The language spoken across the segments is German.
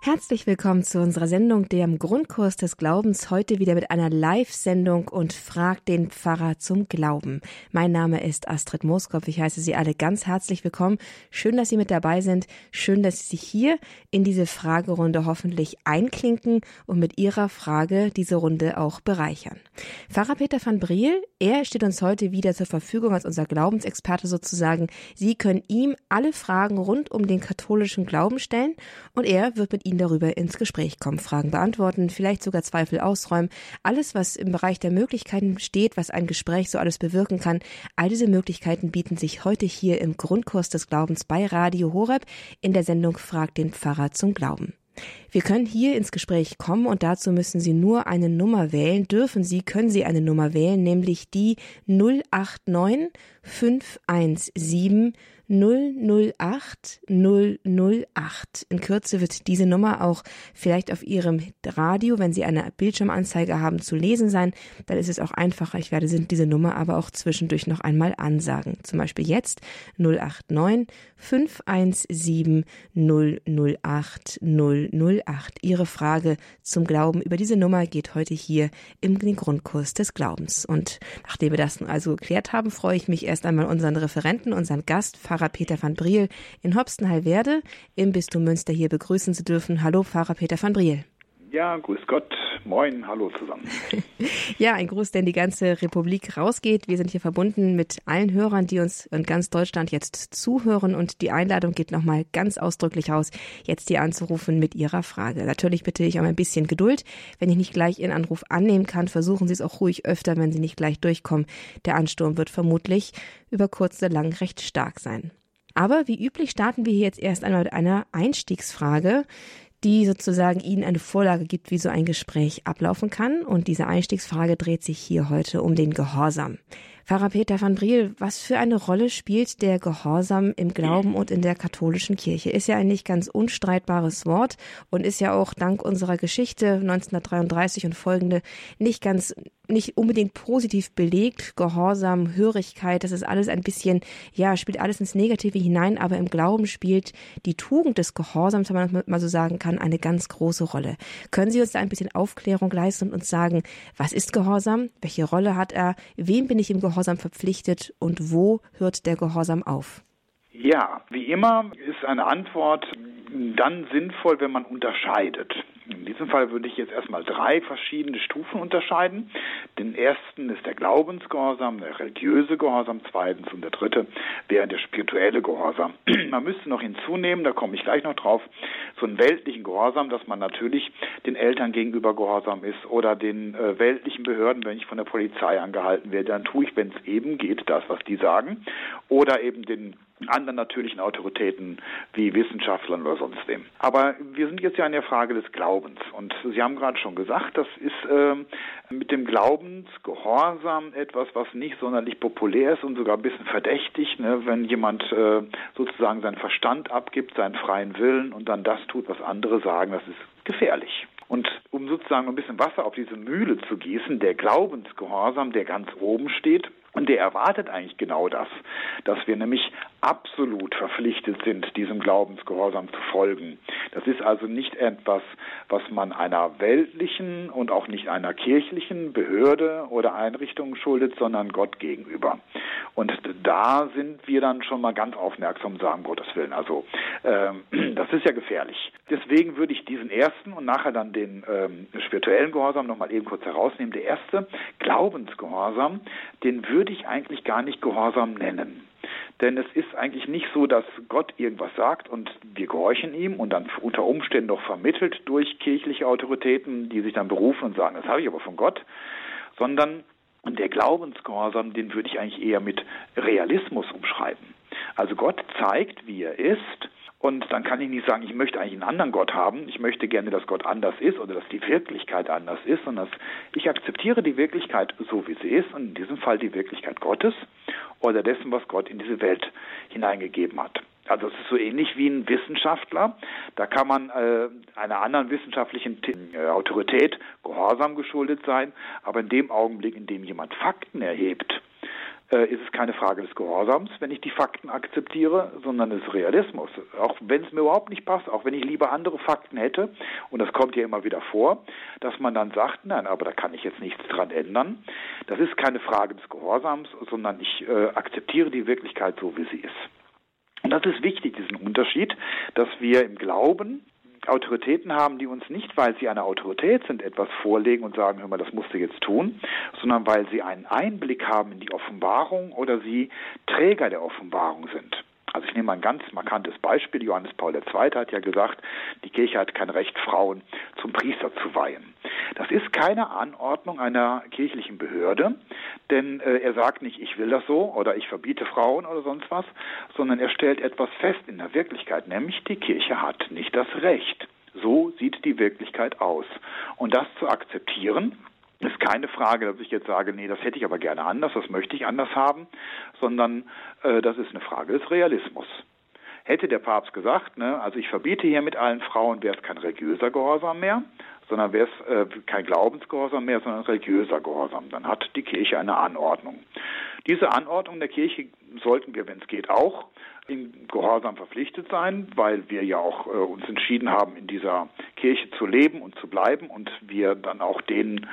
Herzlich willkommen zu unserer Sendung, dem Grundkurs des Glaubens, heute wieder mit einer Live-Sendung und fragt den Pfarrer zum Glauben. Mein Name ist Astrid Mooskopf, ich heiße Sie alle ganz herzlich willkommen. Schön, dass Sie mit dabei sind, schön, dass Sie sich hier in diese Fragerunde hoffentlich einklinken und mit Ihrer Frage diese Runde auch bereichern. Pfarrer Peter van Briel, er steht uns heute wieder zur Verfügung als unser Glaubensexperte sozusagen. Sie können ihm alle Fragen rund um den katholischen Glauben stellen und er wird mit Ihnen darüber ins Gespräch kommen, Fragen beantworten, vielleicht sogar Zweifel ausräumen. Alles, was im Bereich der Möglichkeiten steht, was ein Gespräch so alles bewirken kann, all diese Möglichkeiten bieten sich heute hier im Grundkurs des Glaubens bei Radio Horeb in der Sendung Frag den Pfarrer zum Glauben. Wir können hier ins Gespräch kommen und dazu müssen Sie nur eine Nummer wählen. Dürfen Sie, können Sie eine Nummer wählen, nämlich die 089 517 008 008. In Kürze wird diese Nummer auch vielleicht auf Ihrem Radio, wenn Sie eine Bildschirmanzeige haben, zu lesen sein. Dann ist es auch einfacher. Ich werde diese Nummer aber auch zwischendurch noch einmal ansagen. Zum Beispiel jetzt 089 517 008 008. Ihre Frage zum Glauben über diese Nummer geht heute hier im Grundkurs des Glaubens. Und nachdem wir das also geklärt haben, freue ich mich erst einmal unseren Referenten, unseren Gast, Pfarrer Peter van Briel in Hopstenheilwerde im Bistum Münster hier begrüßen zu dürfen. Hallo, Pfarrer Peter van Briel. Ja, grüß Gott. Moin, hallo zusammen. ja, ein Gruß, der in die ganze Republik rausgeht. Wir sind hier verbunden mit allen Hörern, die uns in ganz Deutschland jetzt zuhören und die Einladung geht nochmal ganz ausdrücklich raus, jetzt hier anzurufen mit Ihrer Frage. Natürlich bitte ich um ein bisschen Geduld. Wenn ich nicht gleich Ihren Anruf annehmen kann, versuchen Sie es auch ruhig öfter, wenn Sie nicht gleich durchkommen. Der Ansturm wird vermutlich über kurz oder lang recht stark sein. Aber wie üblich starten wir hier jetzt erst einmal mit einer Einstiegsfrage, die sozusagen Ihnen eine Vorlage gibt, wie so ein Gespräch ablaufen kann. Und diese Einstiegsfrage dreht sich hier heute um den Gehorsam. Pfarrer Peter van Briel, was für eine Rolle spielt der Gehorsam im Glauben und in der katholischen Kirche? Ist ja ein nicht ganz unstreitbares Wort und ist ja auch dank unserer Geschichte 1933 und folgende nicht ganz nicht unbedingt positiv belegt. Gehorsam, Hörigkeit, das ist alles ein bisschen, ja, spielt alles ins Negative hinein, aber im Glauben spielt die Tugend des Gehorsams, wenn man mal so sagen kann, eine ganz große Rolle. Können Sie uns da ein bisschen Aufklärung leisten und uns sagen, was ist Gehorsam? Welche Rolle hat er? Wem bin ich im Gehorsam verpflichtet und wo hört der Gehorsam auf? Ja, wie immer ist eine Antwort dann sinnvoll, wenn man unterscheidet. In diesem Fall würde ich jetzt erstmal drei verschiedene Stufen unterscheiden. Den ersten ist der Glaubensgehorsam, der religiöse Gehorsam, zweitens und der dritte wäre der spirituelle Gehorsam. Man müsste noch hinzunehmen, da komme ich gleich noch drauf, so einen weltlichen Gehorsam, dass man natürlich den Eltern gegenüber gehorsam ist oder den äh, weltlichen Behörden, wenn ich von der Polizei angehalten werde, dann tue ich, wenn es eben geht, das, was die sagen, oder eben den anderen natürlichen Autoritäten wie Wissenschaftlern oder sonst wem. Aber wir sind jetzt ja in der Frage des Glaubens und Sie haben gerade schon gesagt, das ist äh, mit dem Glaubensgehorsam etwas, was nicht sonderlich populär ist und sogar ein bisschen verdächtig, ne? wenn jemand äh, sozusagen seinen Verstand abgibt, seinen freien Willen und dann das tut, was andere sagen, das ist gefährlich. Und um sozusagen ein bisschen Wasser auf diese Mühle zu gießen, der Glaubensgehorsam, der ganz oben steht, und der erwartet eigentlich genau das, dass wir nämlich absolut verpflichtet sind, diesem Glaubensgehorsam zu folgen. Das ist also nicht etwas, was man einer weltlichen und auch nicht einer kirchlichen Behörde oder Einrichtung schuldet, sondern Gott gegenüber. Und da sind wir dann schon mal ganz aufmerksam und sagen, Gottes Willen, also ähm, das ist ja gefährlich. Deswegen würde ich diesen ersten und nachher dann den ähm, spirituellen Gehorsam nochmal eben kurz herausnehmen. Der erste, Glaubensgehorsam, den würde ich eigentlich gar nicht Gehorsam nennen. Denn es ist eigentlich nicht so, dass Gott irgendwas sagt und wir gehorchen ihm und dann unter Umständen noch vermittelt durch kirchliche Autoritäten, die sich dann berufen und sagen, das habe ich aber von Gott, sondern der Glaubensgehorsam, den würde ich eigentlich eher mit Realismus umschreiben. Also Gott zeigt, wie er ist und dann kann ich nicht sagen, ich möchte eigentlich einen anderen Gott haben, ich möchte gerne, dass Gott anders ist oder dass die Wirklichkeit anders ist, sondern ich akzeptiere die Wirklichkeit so, wie sie ist, und in diesem Fall die Wirklichkeit Gottes oder dessen, was Gott in diese Welt hineingegeben hat. Also es ist so ähnlich wie ein Wissenschaftler. Da kann man äh, einer anderen wissenschaftlichen äh, Autorität gehorsam geschuldet sein, aber in dem Augenblick, in dem jemand Fakten erhebt, ist es keine Frage des Gehorsams, wenn ich die Fakten akzeptiere, sondern des Realismus. Auch wenn es mir überhaupt nicht passt, auch wenn ich lieber andere Fakten hätte, und das kommt ja immer wieder vor, dass man dann sagt, nein, aber da kann ich jetzt nichts dran ändern. Das ist keine Frage des Gehorsams, sondern ich äh, akzeptiere die Wirklichkeit so, wie sie ist. Und das ist wichtig, diesen Unterschied, dass wir im Glauben Autoritäten haben, die uns nicht, weil sie eine Autorität sind, etwas vorlegen und sagen, hör mal, das musst du jetzt tun, sondern weil sie einen Einblick haben in die Offenbarung oder sie Träger der Offenbarung sind. Also ich nehme mal ein ganz markantes Beispiel. Johannes Paul II. hat ja gesagt, die Kirche hat kein Recht, Frauen zum Priester zu weihen. Das ist keine Anordnung einer kirchlichen Behörde, denn äh, er sagt nicht, ich will das so oder ich verbiete Frauen oder sonst was, sondern er stellt etwas fest in der Wirklichkeit, nämlich die Kirche hat nicht das Recht. So sieht die Wirklichkeit aus. Und das zu akzeptieren, ist keine Frage, dass ich jetzt sage, nee, das hätte ich aber gerne anders, das möchte ich anders haben, sondern äh, das ist eine Frage des Realismus. Hätte der Papst gesagt, ne, also ich verbiete hier mit allen Frauen, wäre es kein religiöser Gehorsam mehr, sondern wäre es äh, kein Glaubensgehorsam mehr, sondern religiöser Gehorsam. Dann hat die Kirche eine Anordnung. Diese Anordnung der Kirche sollten wir, wenn es geht, auch im Gehorsam verpflichtet sein, weil wir ja auch äh, uns entschieden haben, in dieser Kirche zu leben und zu bleiben und wir dann auch den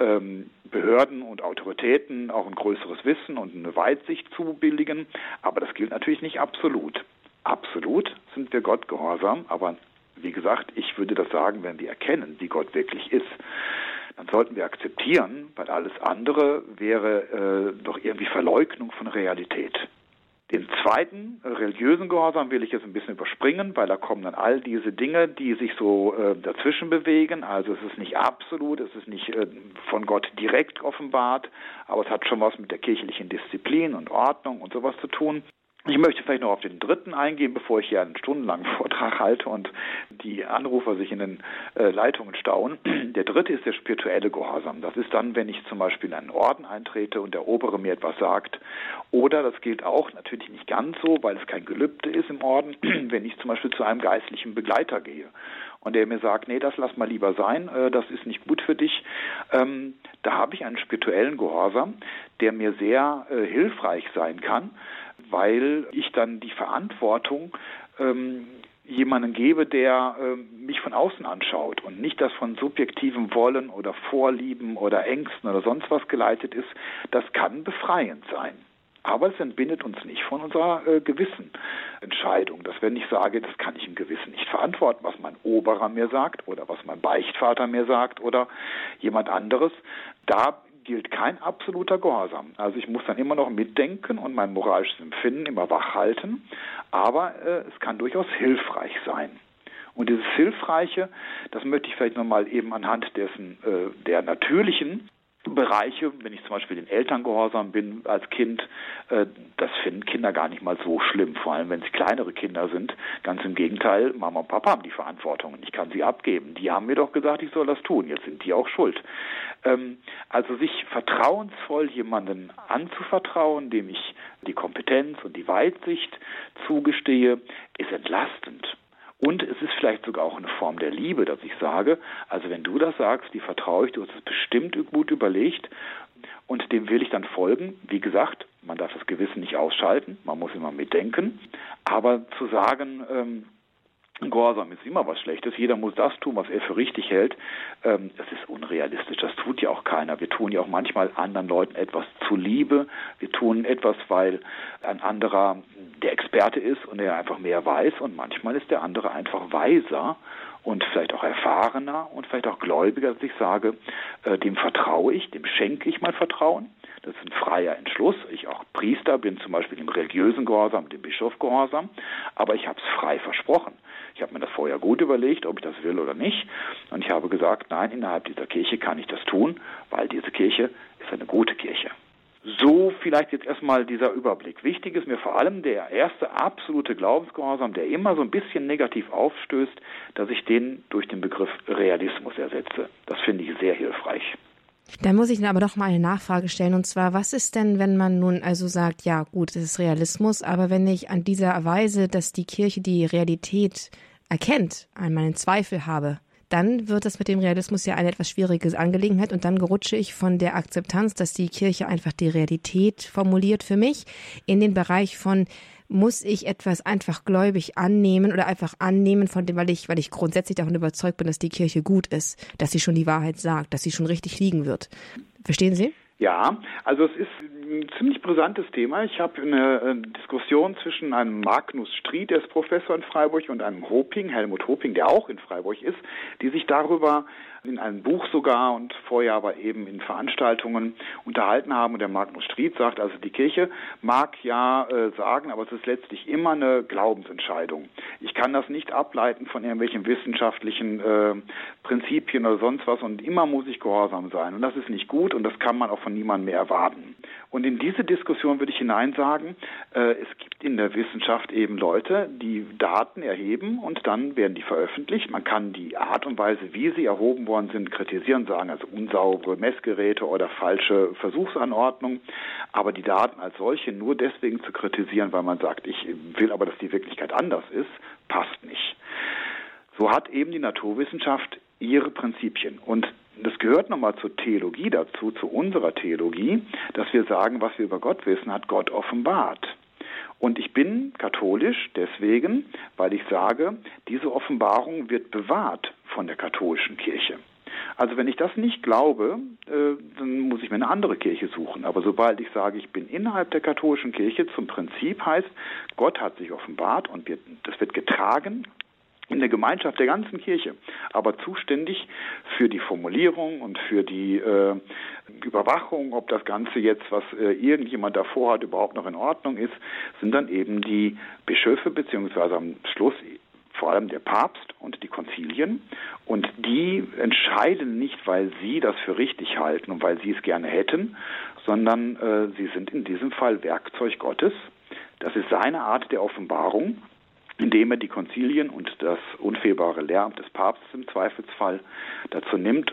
ähm, Behörden und Autoritäten auch ein größeres Wissen und eine Weitsicht zubilligen. Aber das gilt natürlich nicht absolut. Absolut sind wir Gott gehorsam, aber wie gesagt, ich würde das sagen, wenn wir erkennen, wie Gott wirklich ist, dann sollten wir akzeptieren, weil alles andere wäre äh, doch irgendwie Verleugnung von Realität. Den zweiten religiösen Gehorsam will ich jetzt ein bisschen überspringen, weil da kommen dann all diese Dinge, die sich so äh, dazwischen bewegen. Also es ist nicht absolut, es ist nicht äh, von Gott direkt offenbart, aber es hat schon was mit der kirchlichen Disziplin und Ordnung und sowas zu tun. Ich möchte vielleicht noch auf den dritten eingehen, bevor ich hier einen stundenlangen Vortrag halte und die Anrufer sich in den äh, Leitungen stauen. Der dritte ist der spirituelle Gehorsam. Das ist dann, wenn ich zum Beispiel in einen Orden eintrete und der Obere mir etwas sagt. Oder das gilt auch natürlich nicht ganz so, weil es kein Gelübde ist im Orden, wenn ich zum Beispiel zu einem geistlichen Begleiter gehe und der mir sagt, nee, das lass mal lieber sein, äh, das ist nicht gut für dich. Ähm, da habe ich einen spirituellen Gehorsam, der mir sehr äh, hilfreich sein kann weil ich dann die Verantwortung ähm, jemanden gebe, der äh, mich von außen anschaut und nicht das von subjektivem Wollen oder Vorlieben oder Ängsten oder sonst was geleitet ist, das kann befreiend sein. Aber es entbindet uns nicht von unserer äh, Gewissenentscheidung, dass wenn ich sage, das kann ich im Gewissen nicht verantworten, was mein Oberer mir sagt oder was mein Beichtvater mir sagt oder jemand anderes, da gilt kein absoluter Gehorsam. Also ich muss dann immer noch mitdenken und mein moralisches Empfinden immer wach halten, aber äh, es kann durchaus hilfreich sein. Und dieses Hilfreiche, das möchte ich vielleicht nochmal eben anhand dessen äh, der natürlichen Bereiche, wenn ich zum Beispiel den Eltern gehorsam bin als Kind, äh, das finden Kinder gar nicht mal so schlimm, vor allem wenn sie kleinere Kinder sind. Ganz im Gegenteil, Mama und Papa haben die Verantwortung und ich kann sie abgeben. Die haben mir doch gesagt, ich soll das tun, jetzt sind die auch schuld. Ähm, also sich vertrauensvoll jemanden anzuvertrauen, dem ich die Kompetenz und die Weitsicht zugestehe, ist entlastend. Und es ist vielleicht sogar auch eine Form der Liebe, dass ich sage, also wenn du das sagst, die vertraue ich, du hast es bestimmt gut überlegt und dem will ich dann folgen. Wie gesagt, man darf das Gewissen nicht ausschalten, man muss immer mitdenken. Aber zu sagen, ähm, Gehorsam ist immer was Schlechtes. Jeder muss das tun, was er für richtig hält. Ähm, das ist unrealistisch. Das tut ja auch keiner. Wir tun ja auch manchmal anderen Leuten etwas zuliebe. Wir tun etwas, weil ein anderer der Experte ist und er einfach mehr weiß. Und manchmal ist der andere einfach weiser und vielleicht auch erfahrener und vielleicht auch gläubiger, dass ich sage, äh, dem vertraue ich, dem schenke ich mein Vertrauen. Das ist ein freier Entschluss. Ich auch Priester bin zum Beispiel im religiösen Gehorsam, dem Bischof Gehorsam, aber ich habe es frei versprochen. Ich habe mir das vorher gut überlegt, ob ich das will oder nicht. Und ich habe gesagt, nein, innerhalb dieser Kirche kann ich das tun, weil diese Kirche ist eine gute Kirche. So vielleicht jetzt erstmal dieser Überblick. Wichtig ist mir vor allem der erste absolute Glaubensgehorsam, der immer so ein bisschen negativ aufstößt, dass ich den durch den Begriff Realismus ersetze. Das finde ich sehr hilfreich. Da muss ich aber doch mal eine Nachfrage stellen. Und zwar, was ist denn, wenn man nun also sagt, ja gut, es ist Realismus, aber wenn ich an dieser Weise, dass die Kirche die Realität erkennt, an meinen Zweifel habe, dann wird das mit dem Realismus ja eine etwas schwierige Angelegenheit und dann gerutsche ich von der Akzeptanz, dass die Kirche einfach die Realität formuliert für mich, in den Bereich von muss ich etwas einfach gläubig annehmen oder einfach annehmen von dem, weil ich, weil ich grundsätzlich davon überzeugt bin, dass die Kirche gut ist, dass sie schon die Wahrheit sagt, dass sie schon richtig liegen wird. Verstehen Sie? Ja, also es ist ein ziemlich brisantes Thema. Ich habe eine äh, Diskussion zwischen einem Magnus Stried, der ist Professor in Freiburg, und einem Hoping, Helmut Hoping, der auch in Freiburg ist, die sich darüber in einem Buch sogar und vorher aber eben in Veranstaltungen unterhalten haben. Und der Magnus Stried sagt, also die Kirche mag ja äh, sagen, aber es ist letztlich immer eine Glaubensentscheidung. Ich kann das nicht ableiten von irgendwelchen wissenschaftlichen äh, Prinzipien oder sonst was und immer muss ich gehorsam sein. Und das ist nicht gut und das kann man auch von niemandem mehr erwarten. Und in diese Diskussion würde ich hinein sagen, äh, es gibt in der Wissenschaft eben Leute, die Daten erheben und dann werden die veröffentlicht. Man kann die Art und Weise, wie sie erhoben worden sind, kritisieren, sagen also unsaubere Messgeräte oder falsche Versuchsanordnung. Aber die Daten als solche nur deswegen zu kritisieren, weil man sagt, ich will aber, dass die Wirklichkeit anders ist, passt nicht. So hat eben die Naturwissenschaft ihre Prinzipien. Und das gehört nochmal zur Theologie dazu, zu unserer Theologie, dass wir sagen, was wir über Gott wissen, hat Gott offenbart. Und ich bin katholisch deswegen, weil ich sage, diese Offenbarung wird bewahrt von der katholischen Kirche. Also wenn ich das nicht glaube, äh, dann muss ich mir eine andere Kirche suchen. Aber sobald ich sage, ich bin innerhalb der katholischen Kirche, zum Prinzip heißt, Gott hat sich offenbart und wird, das wird getragen in der Gemeinschaft der ganzen Kirche, aber zuständig für die Formulierung und für die äh, Überwachung, ob das Ganze jetzt, was äh, irgendjemand davor hat, überhaupt noch in Ordnung ist, sind dann eben die Bischöfe beziehungsweise am Schluss vor allem der Papst und die Konzilien. Und die entscheiden nicht, weil sie das für richtig halten und weil sie es gerne hätten, sondern äh, sie sind in diesem Fall Werkzeug Gottes. Das ist seine Art der Offenbarung indem er die Konzilien und das unfehlbare Lehramt des Papstes im Zweifelsfall dazu nimmt,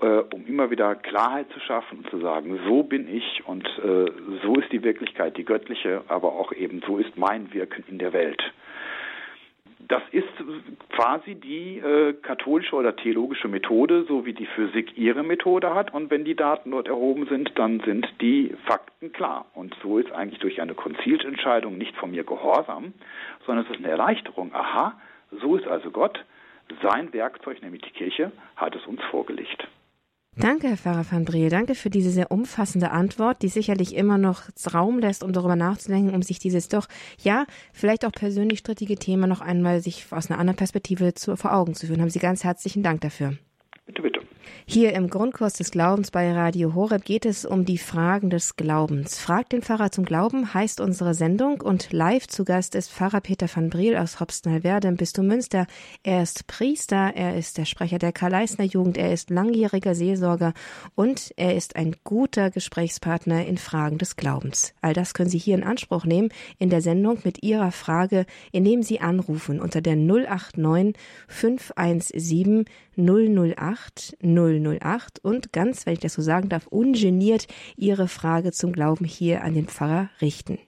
äh, um immer wieder Klarheit zu schaffen und zu sagen, so bin ich und äh, so ist die Wirklichkeit, die göttliche, aber auch eben so ist mein Wirken in der Welt das ist quasi die äh, katholische oder theologische Methode, so wie die Physik ihre Methode hat. Und wenn die Daten dort erhoben sind, dann sind die Fakten klar. Und so ist eigentlich durch eine Konzilsentscheidung nicht von mir Gehorsam, sondern es ist eine Erleichterung. Aha, so ist also Gott. Sein Werkzeug, nämlich die Kirche, hat es uns vorgelegt. Danke, Herr Pfarrer van Briel. Danke für diese sehr umfassende Antwort, die sicherlich immer noch Raum lässt, um darüber nachzudenken, um sich dieses doch, ja, vielleicht auch persönlich strittige Thema noch einmal sich aus einer anderen Perspektive zu, vor Augen zu führen. Haben Sie ganz herzlichen Dank dafür. Bitte, bitte. Hier im Grundkurs des Glaubens bei Radio Horeb geht es um die Fragen des Glaubens. Fragt den Pfarrer zum Glauben heißt unsere Sendung und live zu Gast ist Pfarrer Peter van Briel aus Hopstenheilwerde im Bistum Münster. Er ist Priester, er ist der Sprecher der Karl-Leisner Jugend, er ist langjähriger Seelsorger und er ist ein guter Gesprächspartner in Fragen des Glaubens. All das können Sie hier in Anspruch nehmen in der Sendung mit Ihrer Frage, indem Sie anrufen unter der 089 517 008 008 und ganz, wenn ich das so sagen darf, ungeniert Ihre Frage zum Glauben hier an den Pfarrer richten.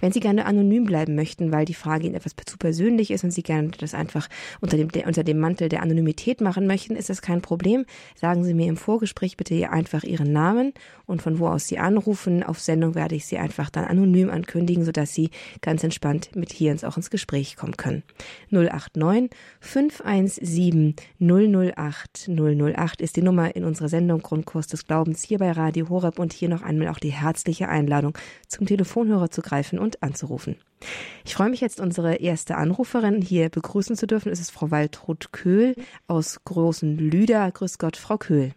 Wenn Sie gerne anonym bleiben möchten, weil die Frage Ihnen etwas zu persönlich ist und Sie gerne das einfach unter dem, unter dem Mantel der Anonymität machen möchten, ist das kein Problem. Sagen Sie mir im Vorgespräch bitte einfach Ihren Namen und von wo aus Sie anrufen. Auf Sendung werde ich Sie einfach dann anonym ankündigen, sodass Sie ganz entspannt mit hier ins, auch ins Gespräch kommen können. 089 517 008 008 ist die Nummer in unserer Sendung Grundkurs des Glaubens hier bei Radio Horeb und hier noch einmal auch die herzliche Einladung zum Telefonhörer zu greifen und anzurufen. Ich freue mich jetzt, unsere erste Anruferin hier begrüßen zu dürfen. Es ist Frau Waltrud Köhl aus Großen Lüder. Grüß Gott, Frau Köhl.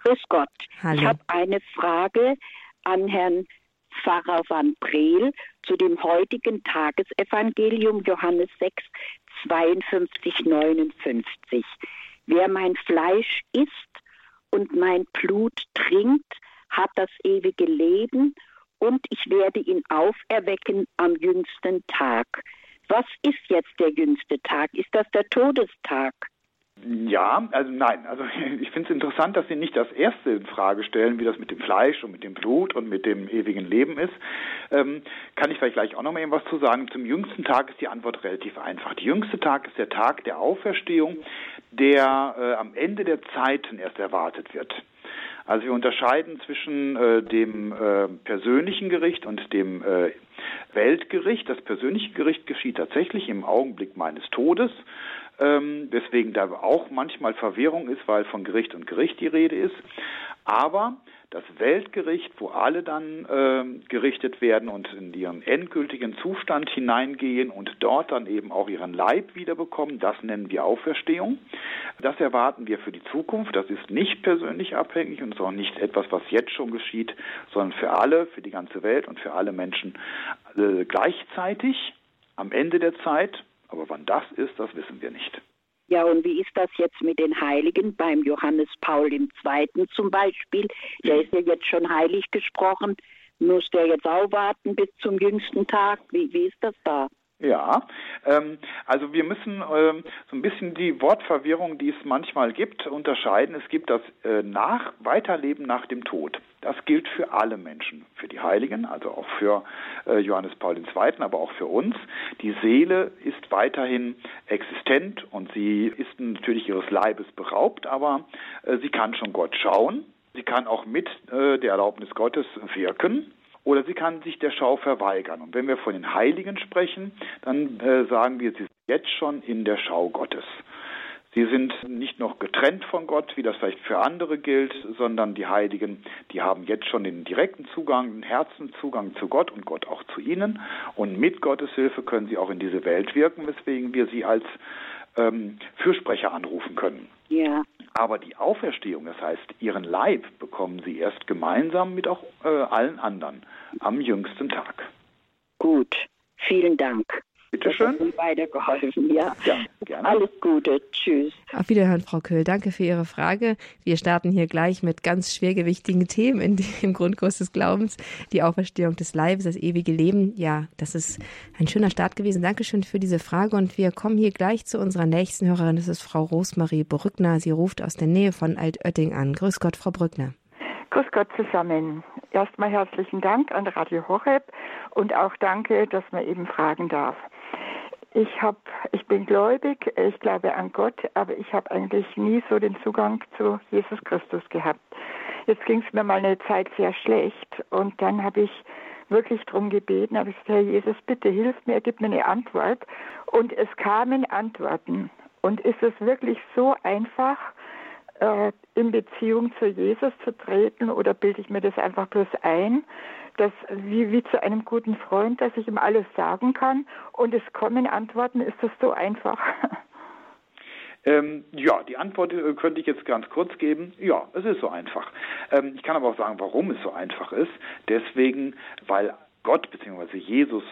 Grüß Gott. Hallo. Ich habe eine Frage an Herrn Pfarrer van Breel zu dem heutigen Tagesevangelium Johannes 6, 52, 59. Wer mein Fleisch isst und mein Blut trinkt, hat das ewige Leben und ich werde ihn auferwecken am jüngsten Tag. Was ist jetzt der jüngste Tag? Ist das der Todestag? Ja, also nein. Also ich finde es interessant, dass Sie nicht das erste in Frage stellen, wie das mit dem Fleisch und mit dem Blut und mit dem ewigen Leben ist. Ähm, kann ich vielleicht gleich auch noch mal etwas zu sagen. Zum jüngsten Tag ist die Antwort relativ einfach. Der jüngste Tag ist der Tag der Auferstehung, der äh, am Ende der Zeiten erst erwartet wird. Also wir unterscheiden zwischen äh, dem äh, persönlichen Gericht und dem äh, Weltgericht. Das persönliche Gericht geschieht tatsächlich im Augenblick meines Todes ähm, weswegen da auch manchmal Verwirrung ist, weil von Gericht und Gericht die Rede ist. Aber das Weltgericht, wo alle dann äh, gerichtet werden und in ihren endgültigen Zustand hineingehen und dort dann eben auch ihren Leib wiederbekommen, das nennen wir Auferstehung. Das erwarten wir für die Zukunft. Das ist nicht persönlich abhängig und ist auch nicht etwas, was jetzt schon geschieht, sondern für alle, für die ganze Welt und für alle Menschen äh, gleichzeitig am Ende der Zeit aber wann das ist, das wissen wir nicht. Ja, und wie ist das jetzt mit den Heiligen beim Johannes Paul II. zum Beispiel? Der ist ja jetzt schon heilig gesprochen. Muss der jetzt auch warten bis zum jüngsten Tag? Wie, wie ist das da? Ja, ähm, also wir müssen ähm, so ein bisschen die Wortverwirrung, die es manchmal gibt, unterscheiden. Es gibt das äh, nach Weiterleben nach dem Tod. Das gilt für alle Menschen, für die Heiligen, also auch für äh, Johannes Paul II., aber auch für uns. Die Seele ist weiterhin existent und sie ist natürlich ihres Leibes beraubt, aber äh, sie kann schon Gott schauen. Sie kann auch mit äh, der Erlaubnis Gottes wirken oder sie kann sich der Schau verweigern. Und wenn wir von den Heiligen sprechen, dann äh, sagen wir, sie sind jetzt schon in der Schau Gottes. Sie sind nicht noch getrennt von Gott, wie das vielleicht für andere gilt, sondern die Heiligen, die haben jetzt schon den direkten Zugang, den Herzenszugang zu Gott und Gott auch zu ihnen. Und mit Gottes Hilfe können sie auch in diese Welt wirken, weswegen wir sie als ähm, Fürsprecher anrufen können. Ja. Aber die Auferstehung, das heißt, ihren Leib bekommen sie erst gemeinsam mit auch äh, allen anderen am jüngsten Tag. Gut, vielen Dank. Bitte schön. Das weitergeholfen, ja. ja gerne. Alles Gute. Tschüss. Auf Wiederhören, Frau Köhl. Danke für Ihre Frage. Wir starten hier gleich mit ganz schwergewichtigen Themen in dem Grundkurs des Glaubens. Die Auferstehung des Leibes, das ewige Leben. Ja, das ist ein schöner Start gewesen. Dankeschön für diese Frage. Und wir kommen hier gleich zu unserer nächsten Hörerin. Das ist Frau Rosmarie Brückner. Sie ruft aus der Nähe von Altötting an. Grüß Gott, Frau Brückner. Grüß Gott zusammen. Erstmal herzlichen Dank an Radio Horeb und auch danke, dass man eben fragen darf. Ich habe, ich bin gläubig, ich glaube an Gott, aber ich habe eigentlich nie so den Zugang zu Jesus Christus gehabt. Jetzt ging es mir mal eine Zeit sehr schlecht und dann habe ich wirklich darum gebeten, habe ich gesagt, Herr Jesus, bitte hilf mir, gib mir eine Antwort. Und es kamen Antworten. Und ist es wirklich so einfach, äh, in Beziehung zu Jesus zu treten oder bilde ich mir das einfach bloß ein? dass wie, wie zu einem guten Freund, dass ich ihm alles sagen kann und es kommen Antworten, ist das so einfach? Ähm, ja, die Antwort äh, könnte ich jetzt ganz kurz geben. Ja, es ist so einfach. Ähm, ich kann aber auch sagen, warum es so einfach ist. Deswegen, weil Gott bzw. Jesus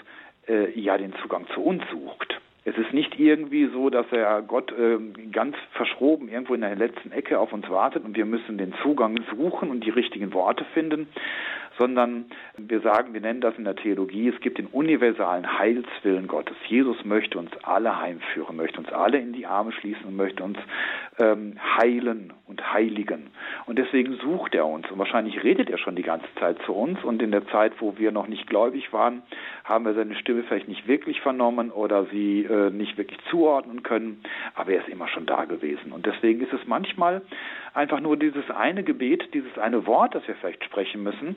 äh, ja den Zugang zu uns sucht. Es ist nicht irgendwie so, dass er Gott äh, ganz verschroben irgendwo in der letzten Ecke auf uns wartet und wir müssen den Zugang suchen und die richtigen Worte finden, sondern wir sagen, wir nennen das in der Theologie, es gibt den universalen Heilswillen Gottes. Jesus möchte uns alle heimführen, möchte uns alle in die Arme schließen und möchte uns ähm, heilen und heiligen. Und deswegen sucht er uns. Und wahrscheinlich redet er schon die ganze Zeit zu uns. Und in der Zeit, wo wir noch nicht gläubig waren, haben wir seine Stimme vielleicht nicht wirklich vernommen oder sie äh, nicht wirklich zuordnen können. Aber er ist immer schon da gewesen. Und deswegen ist es manchmal einfach nur dieses eine Gebet, dieses eine Wort, das wir vielleicht sprechen müssen.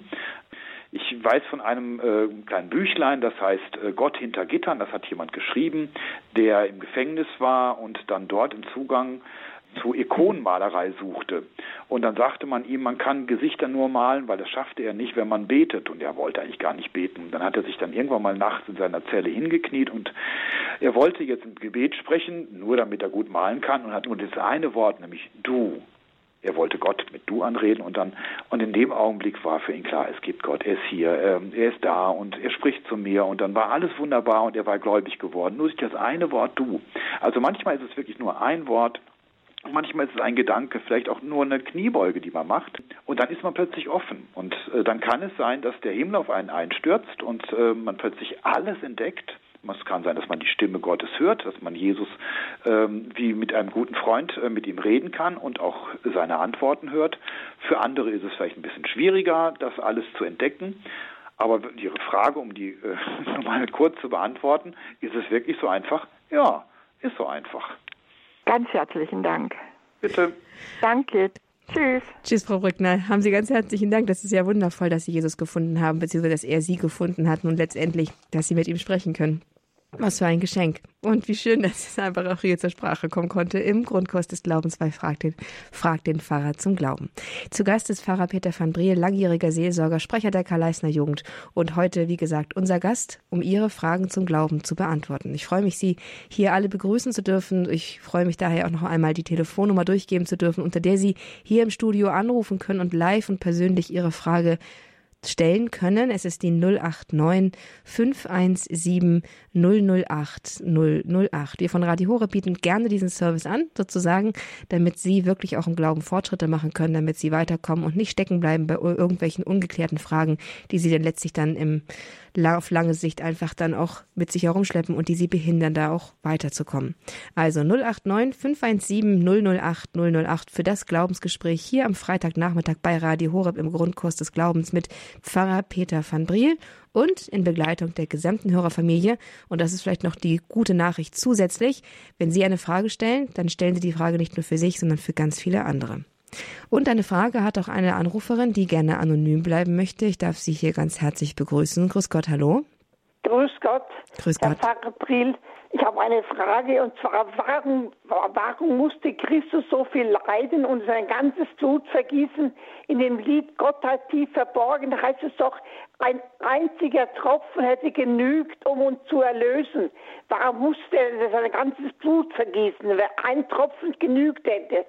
Ich weiß von einem äh, kleinen Büchlein, das heißt äh, Gott hinter Gittern, das hat jemand geschrieben, der im Gefängnis war und dann dort im Zugang zu Ikonenmalerei suchte. Und dann sagte man ihm, man kann Gesichter nur malen, weil das schaffte er nicht, wenn man betet. Und er wollte eigentlich gar nicht beten. Und dann hat er sich dann irgendwann mal nachts in seiner Zelle hingekniet und er wollte jetzt ein Gebet sprechen, nur damit er gut malen kann und hat nur das eine Wort, nämlich du er wollte Gott mit Du anreden und dann, und in dem Augenblick war für ihn klar, es gibt Gott, er ist hier, ähm, er ist da und er spricht zu mir und dann war alles wunderbar und er war gläubig geworden. Nur durch das eine Wort Du. Also manchmal ist es wirklich nur ein Wort, Manchmal ist es ein Gedanke, vielleicht auch nur eine Kniebeuge, die man macht. Und dann ist man plötzlich offen. Und äh, dann kann es sein, dass der Himmel auf einen einstürzt und äh, man plötzlich alles entdeckt, Es kann sein, dass man die Stimme Gottes hört, dass man Jesus ähm, wie mit einem guten Freund äh, mit ihm reden kann und auch seine Antworten hört. Für andere ist es vielleicht ein bisschen schwieriger, das alles zu entdecken. Aber Ihre Frage, um die äh, nochmal kurz zu beantworten, ist es wirklich so einfach? Ja, ist so einfach. Ganz herzlichen Dank. Bitte. Danke. Tschüss. Tschüss, Frau Brückner. Haben Sie ganz herzlichen Dank. Das ist ja wundervoll, dass Sie Jesus gefunden haben, beziehungsweise dass er Sie gefunden hat und letztendlich, dass Sie mit ihm sprechen können. Was für ein Geschenk. Und wie schön, dass es einfach auch hier zur Sprache kommen konnte im Grundkurs des Glaubens bei Frag den, Frag den Pfarrer zum Glauben. Zu Gast ist Pfarrer Peter van Briel, langjähriger Seelsorger, Sprecher der Karl-Leisner Jugend und heute, wie gesagt, unser Gast, um Ihre Fragen zum Glauben zu beantworten. Ich freue mich, Sie hier alle begrüßen zu dürfen. Ich freue mich daher auch noch einmal, die Telefonnummer durchgeben zu dürfen, unter der Sie hier im Studio anrufen können und live und persönlich Ihre Frage stellen können. Es ist die 089 517 008 008. Wir von Radio Hore bieten gerne diesen Service an, sozusagen, damit Sie wirklich auch im Glauben Fortschritte machen können, damit Sie weiterkommen und nicht stecken bleiben bei irgendwelchen ungeklärten Fragen, die Sie dann letztlich dann im auf lange Sicht einfach dann auch mit sich herumschleppen und die sie behindern, da auch weiterzukommen. Also 089 517 008 008 für das Glaubensgespräch hier am Freitagnachmittag bei Radio Horeb im Grundkurs des Glaubens mit Pfarrer Peter van Briel und in Begleitung der gesamten Hörerfamilie. Und das ist vielleicht noch die gute Nachricht zusätzlich. Wenn Sie eine Frage stellen, dann stellen Sie die Frage nicht nur für sich, sondern für ganz viele andere. Und eine Frage hat auch eine Anruferin, die gerne anonym bleiben möchte. Ich darf Sie hier ganz herzlich begrüßen. Grüß Gott, hallo. Grüß Gott. Grüß Herr Gott. Pfarrer Briel, ich habe eine Frage und zwar, warum, warum musste Christus so viel leiden und sein ganzes Blut vergießen? In dem Lied Gott hat tief verborgen, da heißt es doch, ein einziger Tropfen hätte genügt, um uns zu erlösen. Warum musste er sein ganzes Blut vergießen, wenn ein Tropfen genügt hätte?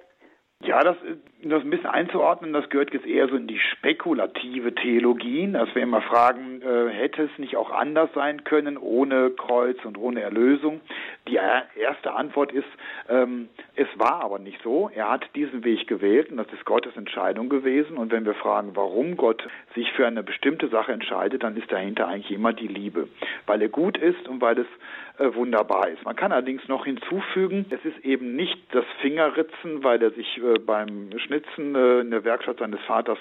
Ja, das, das ein bisschen einzuordnen, das gehört jetzt eher so in die spekulative Theologie, dass wir immer fragen, äh, hätte es nicht auch anders sein können, ohne Kreuz und ohne Erlösung? Die erste Antwort ist, ähm, es war aber nicht so. Er hat diesen Weg gewählt und das ist Gottes Entscheidung gewesen. Und wenn wir fragen, warum Gott sich für eine bestimmte Sache entscheidet, dann ist dahinter eigentlich immer die Liebe, weil er gut ist und weil es äh, wunderbar ist. Man kann allerdings noch hinzufügen, es ist eben nicht das Fingerritzen, weil er sich äh, beim Schnitzen äh, in der Werkstatt seines Vaters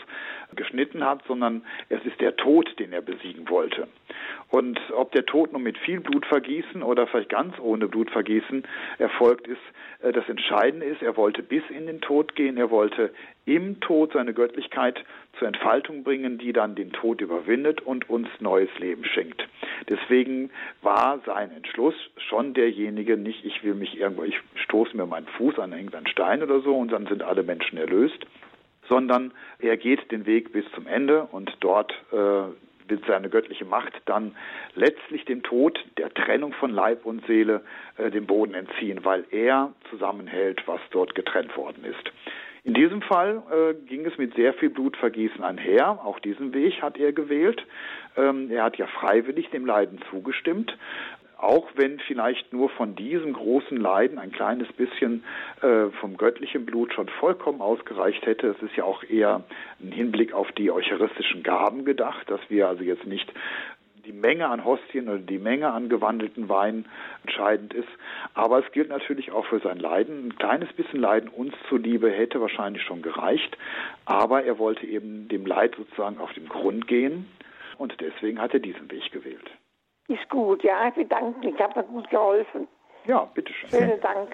geschnitten hat, sondern es ist der Tod, den er besiegen wollte. Und ob der Tod nun mit viel Blutvergießen oder vielleicht ganz ohne Blutvergießen erfolgt ist, äh, das Entscheidende ist, er wollte bis in den Tod gehen, er wollte im Tod seine Göttlichkeit zur Entfaltung bringen, die dann den Tod überwindet und uns neues Leben schenkt. Deswegen war sein Entschluss schon derjenige, nicht ich will mich irgendwo, ich stoße mir meinen Fuß an irgendeinen Stein oder so und dann sind alle Menschen erlöst, sondern er geht den Weg bis zum Ende und dort äh, wird seine göttliche Macht dann letztlich dem Tod, der Trennung von Leib und Seele, äh, dem Boden entziehen, weil er zusammenhält, was dort getrennt worden ist. In diesem Fall äh, ging es mit sehr viel Blutvergießen einher. Auch diesen Weg hat er gewählt. Ähm, er hat ja freiwillig dem Leiden zugestimmt. Auch wenn vielleicht nur von diesem großen Leiden ein kleines bisschen äh, vom göttlichen Blut schon vollkommen ausgereicht hätte. Es ist ja auch eher ein Hinblick auf die eucharistischen Gaben gedacht, dass wir also jetzt nicht die Menge an Hostien oder die Menge an gewandelten Wein entscheidend ist. Aber es gilt natürlich auch für sein Leiden. Ein kleines bisschen Leiden uns zuliebe hätte wahrscheinlich schon gereicht. Aber er wollte eben dem Leid sozusagen auf den Grund gehen. Und deswegen hat er diesen Weg gewählt. Ist gut, ja, ich bedanke mich. Ich habe mir gut geholfen. Ja, bitteschön. Vielen Dank.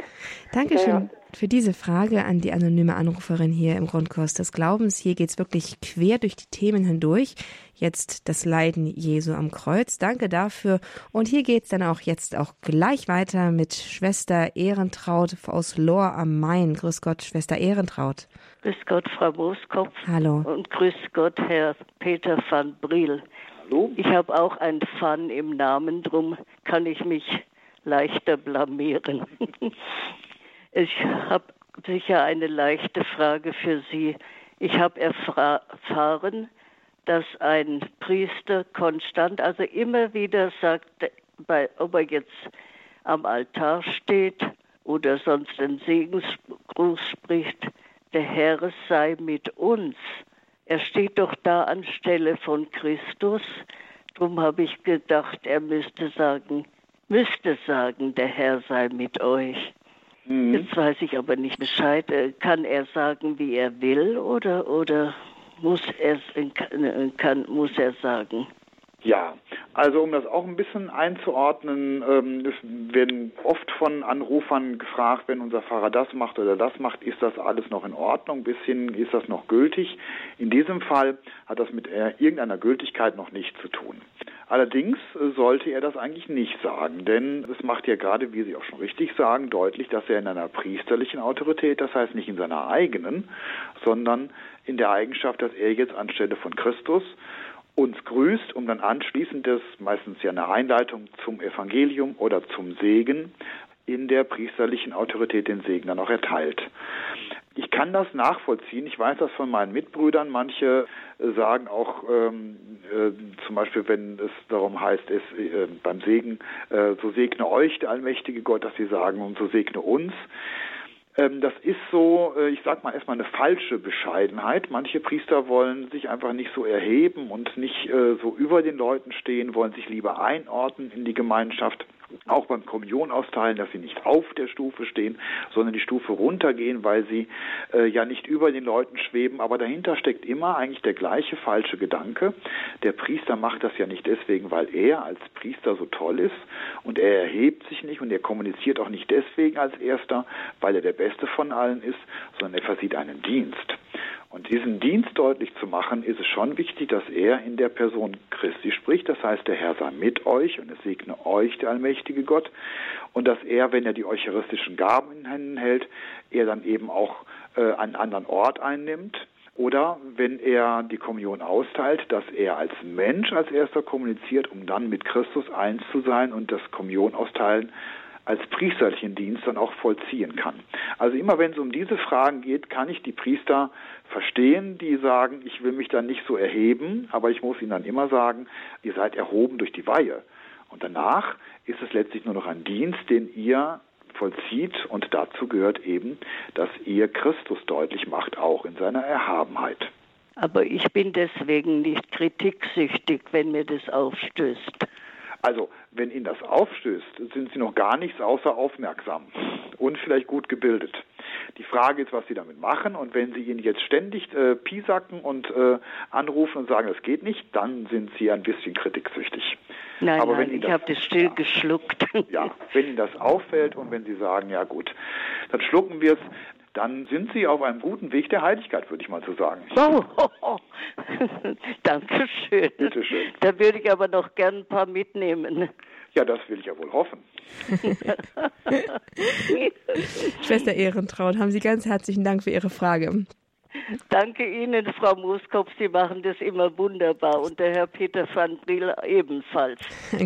Dankeschön für diese Frage an die anonyme Anruferin hier im Grundkurs des Glaubens. Hier geht's wirklich quer durch die Themen hindurch. Jetzt das Leiden Jesu am Kreuz. Danke dafür. Und hier geht's dann auch jetzt auch gleich weiter mit Schwester Ehrentraut aus Lohr am Main. Grüß Gott, Schwester Ehrentraut. Grüß Gott, Frau Mooskopf. Hallo. Und grüß Gott, Herr Peter van Briel. Hallo. Ich habe auch ein Fan im Namen, drum kann ich mich leichter blamieren. ich habe sicher eine leichte Frage für Sie. Ich habe erfahren, dass ein Priester konstant, also immer wieder sagt, bei, ob er jetzt am Altar steht oder sonst den Segensgruß spricht, der Herr sei mit uns. Er steht doch da anstelle von Christus. Darum habe ich gedacht, er müsste sagen, müsste sagen, der Herr sei mit euch. Mhm. Jetzt weiß ich aber nicht Bescheid. Äh, kann er sagen, wie er will oder, oder muss, er, kann, muss er sagen? Ja, also um das auch ein bisschen einzuordnen, ähm, es werden oft von Anrufern gefragt, wenn unser Fahrer das macht oder das macht, ist das alles noch in Ordnung, bis hin ist das noch gültig. In diesem Fall hat das mit äh, irgendeiner Gültigkeit noch nichts zu tun. Allerdings äh, sollte er das eigentlich nicht sagen, denn es macht ja gerade, wie Sie auch schon richtig sagen, deutlich, dass er in einer priesterlichen Autorität, das heißt nicht in seiner eigenen, sondern in der Eigenschaft, dass er jetzt anstelle von Christus uns grüßt, um dann anschließend das meistens ja eine Einleitung zum Evangelium oder zum Segen in der priesterlichen Autorität den Segen dann auch erteilt. Ich kann das nachvollziehen. Ich weiß das von meinen Mitbrüdern. Manche äh, sagen auch ähm, äh, zum Beispiel, wenn es darum heißt, es äh, beim Segen, äh, so segne euch der allmächtige Gott, dass sie sagen, und so segne uns. Ähm, das ist so, äh, ich sag mal erstmal eine falsche Bescheidenheit. Manche Priester wollen sich einfach nicht so erheben und nicht äh, so über den Leuten stehen, wollen sich lieber einordnen in die Gemeinschaft auch beim Kommunion austeilen, dass sie nicht auf der Stufe stehen, sondern die Stufe runtergehen, weil sie äh, ja nicht über den Leuten schweben. Aber dahinter steckt immer eigentlich der gleiche falsche Gedanke. Der Priester macht das ja nicht deswegen, weil er als Priester so toll ist und er erhebt sich nicht und er kommuniziert auch nicht deswegen als Erster, weil er der Beste von allen ist, sondern er versieht einen Dienst. Und diesen Dienst deutlich zu machen, ist es schon wichtig, dass er in der Person Christi spricht. Das heißt, der Herr sei mit euch und es segne euch, der allmächtige Gott. Und dass er, wenn er die eucharistischen Gaben in Händen hält, er dann eben auch äh, einen anderen Ort einnimmt. Oder wenn er die Kommunion austeilt, dass er als Mensch als erster kommuniziert, um dann mit Christus eins zu sein und das Kommunion austeilen als priesterlichen Dienst dann auch vollziehen kann. Also immer wenn es um diese Fragen geht, kann ich die Priester verstehen, die sagen, ich will mich dann nicht so erheben, aber ich muss ihnen dann immer sagen, ihr seid erhoben durch die Weihe. Und danach ist es letztlich nur noch ein Dienst, den ihr vollzieht und dazu gehört eben, dass ihr Christus deutlich macht, auch in seiner Erhabenheit. Aber ich bin deswegen nicht kritiksüchtig, wenn mir das aufstößt. Also, wenn Ihnen das aufstößt, sind Sie noch gar nichts außer aufmerksam und vielleicht gut gebildet. Die Frage ist, was Sie damit machen. Und wenn Sie ihn jetzt ständig äh, piesacken und äh, anrufen und sagen, es geht nicht, dann sind Sie ein bisschen kritiksüchtig. Nein, Aber nein, ich habe das still ja, geschluckt. Ja, wenn Ihnen das auffällt und wenn Sie sagen, ja gut, dann schlucken wir es, dann sind Sie auf einem guten Weg der Heiligkeit, würde ich mal so sagen. Oh, oh, oh. Dankeschön. Bitte schön. Da würde ich aber noch gern ein paar mitnehmen. Ja, das will ich ja wohl hoffen. Schwester Ehrentraut, haben Sie ganz herzlichen Dank für Ihre Frage. Danke Ihnen, Frau Muskopf. Sie machen das immer wunderbar und der Herr Peter van Briel ebenfalls.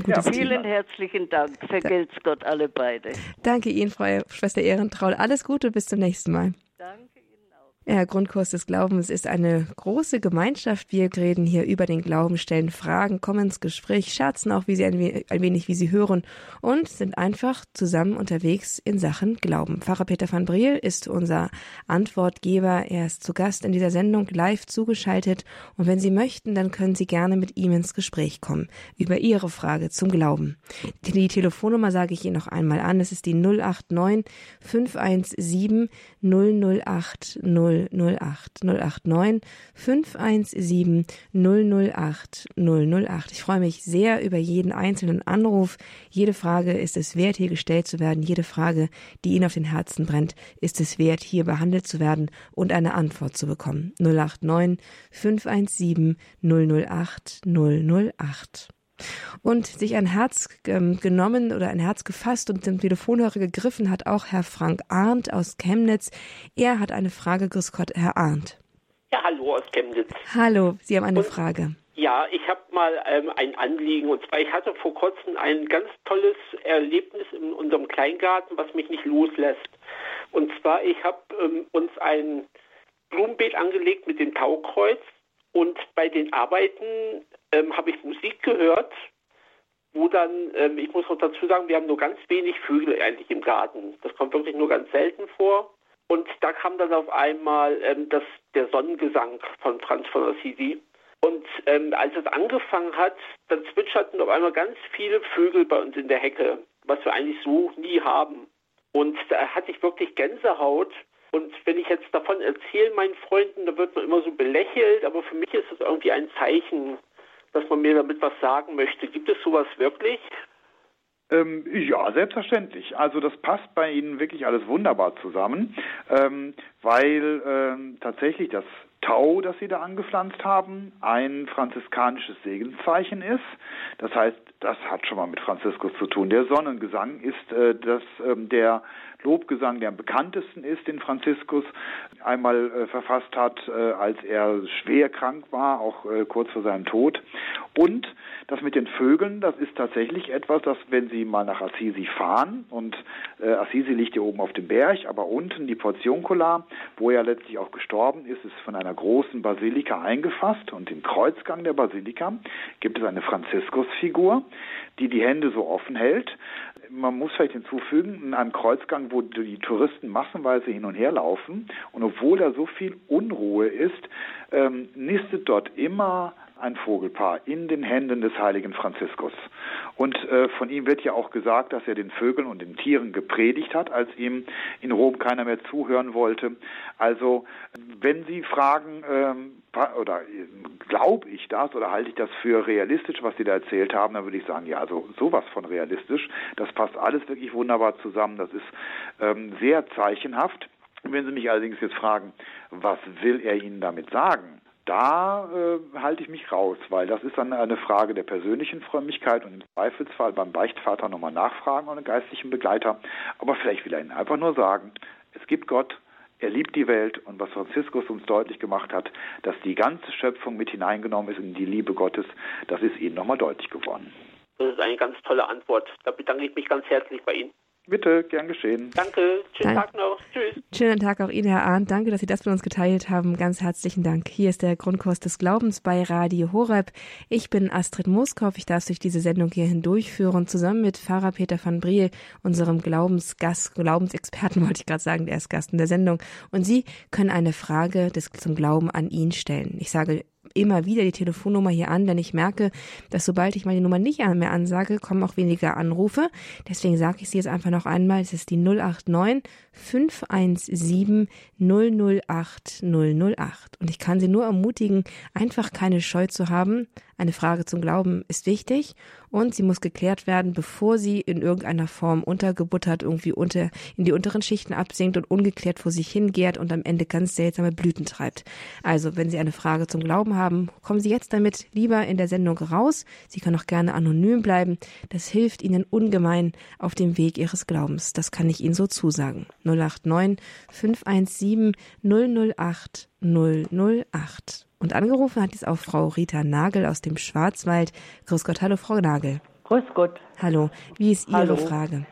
Ja, vielen Thema. herzlichen Dank. Vergelt's Gott alle beide. Danke Ihnen, Frau Schwester Ehrentraut. Alles Gute, bis zum nächsten Mal. Danke. Ja, Grundkurs des Glaubens ist eine große Gemeinschaft. Wir reden hier über den Glauben, stellen Fragen, kommen ins Gespräch, scherzen auch wie sie ein, wenig, ein wenig, wie sie hören und sind einfach zusammen unterwegs in Sachen Glauben. Pfarrer Peter van Briel ist unser Antwortgeber. Er ist zu Gast in dieser Sendung live zugeschaltet. Und wenn Sie möchten, dann können Sie gerne mit ihm ins Gespräch kommen über Ihre Frage zum Glauben. Die Telefonnummer sage ich Ihnen noch einmal an. Es ist die 089 517 008 0 008 089 517 008 008. Ich freue mich sehr über jeden einzelnen Anruf. Jede Frage ist es wert, hier gestellt zu werden. Jede Frage, die Ihnen auf den Herzen brennt, ist es wert, hier behandelt zu werden und eine Antwort zu bekommen. 089 517 008 008 und sich ein Herz ähm, genommen oder ein Herz gefasst und den Telefonhörer gegriffen hat auch Herr Frank Arndt aus Chemnitz. Er hat eine Frage, grüß Gott, Herr Arndt. Ja, hallo aus Chemnitz. Hallo, Sie haben eine und, Frage. Ja, ich habe mal ähm, ein Anliegen und zwar, ich hatte vor kurzem ein ganz tolles Erlebnis in unserem Kleingarten, was mich nicht loslässt. Und zwar, ich habe ähm, uns ein Blumenbeet angelegt mit dem Taukreuz und bei den Arbeiten ähm, habe ich Musik gehört, wo dann, ähm, ich muss noch dazu sagen, wir haben nur ganz wenig Vögel eigentlich im Garten. Das kommt wirklich nur ganz selten vor. Und da kam dann auf einmal ähm, das, der Sonnengesang von Franz von Assisi. Und ähm, als es angefangen hat, dann zwitscherten auf einmal ganz viele Vögel bei uns in der Hecke. was wir eigentlich so nie haben. Und da hatte ich wirklich Gänsehaut. Und wenn ich jetzt davon erzähle meinen Freunden, da wird man immer so belächelt, aber für mich ist es irgendwie ein Zeichen, dass man mir damit was sagen möchte. Gibt es sowas wirklich? Ähm, ja, selbstverständlich. Also das passt bei Ihnen wirklich alles wunderbar zusammen, ähm, weil ähm, tatsächlich das Tau, das Sie da angepflanzt haben, ein franziskanisches Segenszeichen ist. Das heißt, das hat schon mal mit Franziskus zu tun. Der Sonnengesang ist äh, das, ähm, der Lobgesang, der am bekanntesten ist, den Franziskus einmal äh, verfasst hat, äh, als er schwer krank war, auch äh, kurz vor seinem Tod. Und das mit den Vögeln, das ist tatsächlich etwas, das, wenn Sie mal nach Assisi fahren, und äh, Assisi liegt hier oben auf dem Berg, aber unten die Portioncola, wo er letztlich auch gestorben ist, ist von einer großen Basilika eingefasst und im Kreuzgang der Basilika gibt es eine Franziskusfigur, die die Hände so offen hält man muss vielleicht hinzufügen, in einem Kreuzgang, wo die Touristen massenweise hin und her laufen und obwohl da so viel Unruhe ist, ähm, nistet dort immer ein Vogelpaar in den Händen des heiligen Franziskus. Und äh, von ihm wird ja auch gesagt, dass er den Vögeln und den Tieren gepredigt hat, als ihm in Rom keiner mehr zuhören wollte. Also wenn Sie fragen, ähm, oder äh, glaube ich das oder halte ich das für realistisch, was Sie da erzählt haben, dann würde ich sagen, ja, also sowas von realistisch. Das passt alles wirklich wunderbar zusammen. Das ist ähm, sehr zeichenhaft. Wenn Sie mich allerdings jetzt fragen, was will er Ihnen damit sagen? da äh, halte ich mich raus, weil das ist dann eine Frage der persönlichen Frömmigkeit und im Zweifelsfall beim Beichtvater nochmal nachfragen und einen geistlichen Begleiter. Aber vielleicht will er Ihnen einfach nur sagen, es gibt Gott, er liebt die Welt und was Franziskus uns deutlich gemacht hat, dass die ganze Schöpfung mit hineingenommen ist in die Liebe Gottes, das ist Ihnen nochmal deutlich geworden. Das ist eine ganz tolle Antwort. Da bedanke ich mich ganz herzlich bei Ihnen. Bitte, gern geschehen. Danke, schönen Dank. Tag noch. Tschüss. Schönen Tag auch Ihnen, Herr Arndt. Danke, dass Sie das mit uns geteilt haben. Ganz herzlichen Dank. Hier ist der Grundkurs des Glaubens bei Radio Horeb. Ich bin Astrid Moskow. Ich darf durch diese Sendung hier hindurchführen, zusammen mit Pfarrer Peter van Briel, unserem Glaubensgast, Glaubensexperten, wollte ich gerade sagen, der ist Gast in der Sendung. Und Sie können eine Frage des, zum Glauben an ihn stellen. Ich sage immer wieder die Telefonnummer hier an, denn ich merke, dass sobald ich die Nummer nicht mehr ansage, kommen auch weniger Anrufe. Deswegen sage ich sie jetzt einfach noch einmal. Es ist die 089 517 008 008. Und ich kann Sie nur ermutigen, einfach keine Scheu zu haben. Eine Frage zum Glauben ist wichtig und sie muss geklärt werden, bevor sie in irgendeiner Form untergebuttert irgendwie unter, in die unteren Schichten absinkt und ungeklärt vor sich hingehrt und am Ende ganz seltsame Blüten treibt. Also, wenn Sie eine Frage zum Glauben haben, kommen Sie jetzt damit lieber in der Sendung raus. Sie können auch gerne anonym bleiben. Das hilft Ihnen ungemein auf dem Weg Ihres Glaubens. Das kann ich Ihnen so zusagen. 089 517 008 008. Und angerufen hat dies auch Frau Rita Nagel aus dem Schwarzwald. Grüß Gott, hallo Frau Nagel. Grüß Gott. Hallo, wie ist Ihre hallo. Frage?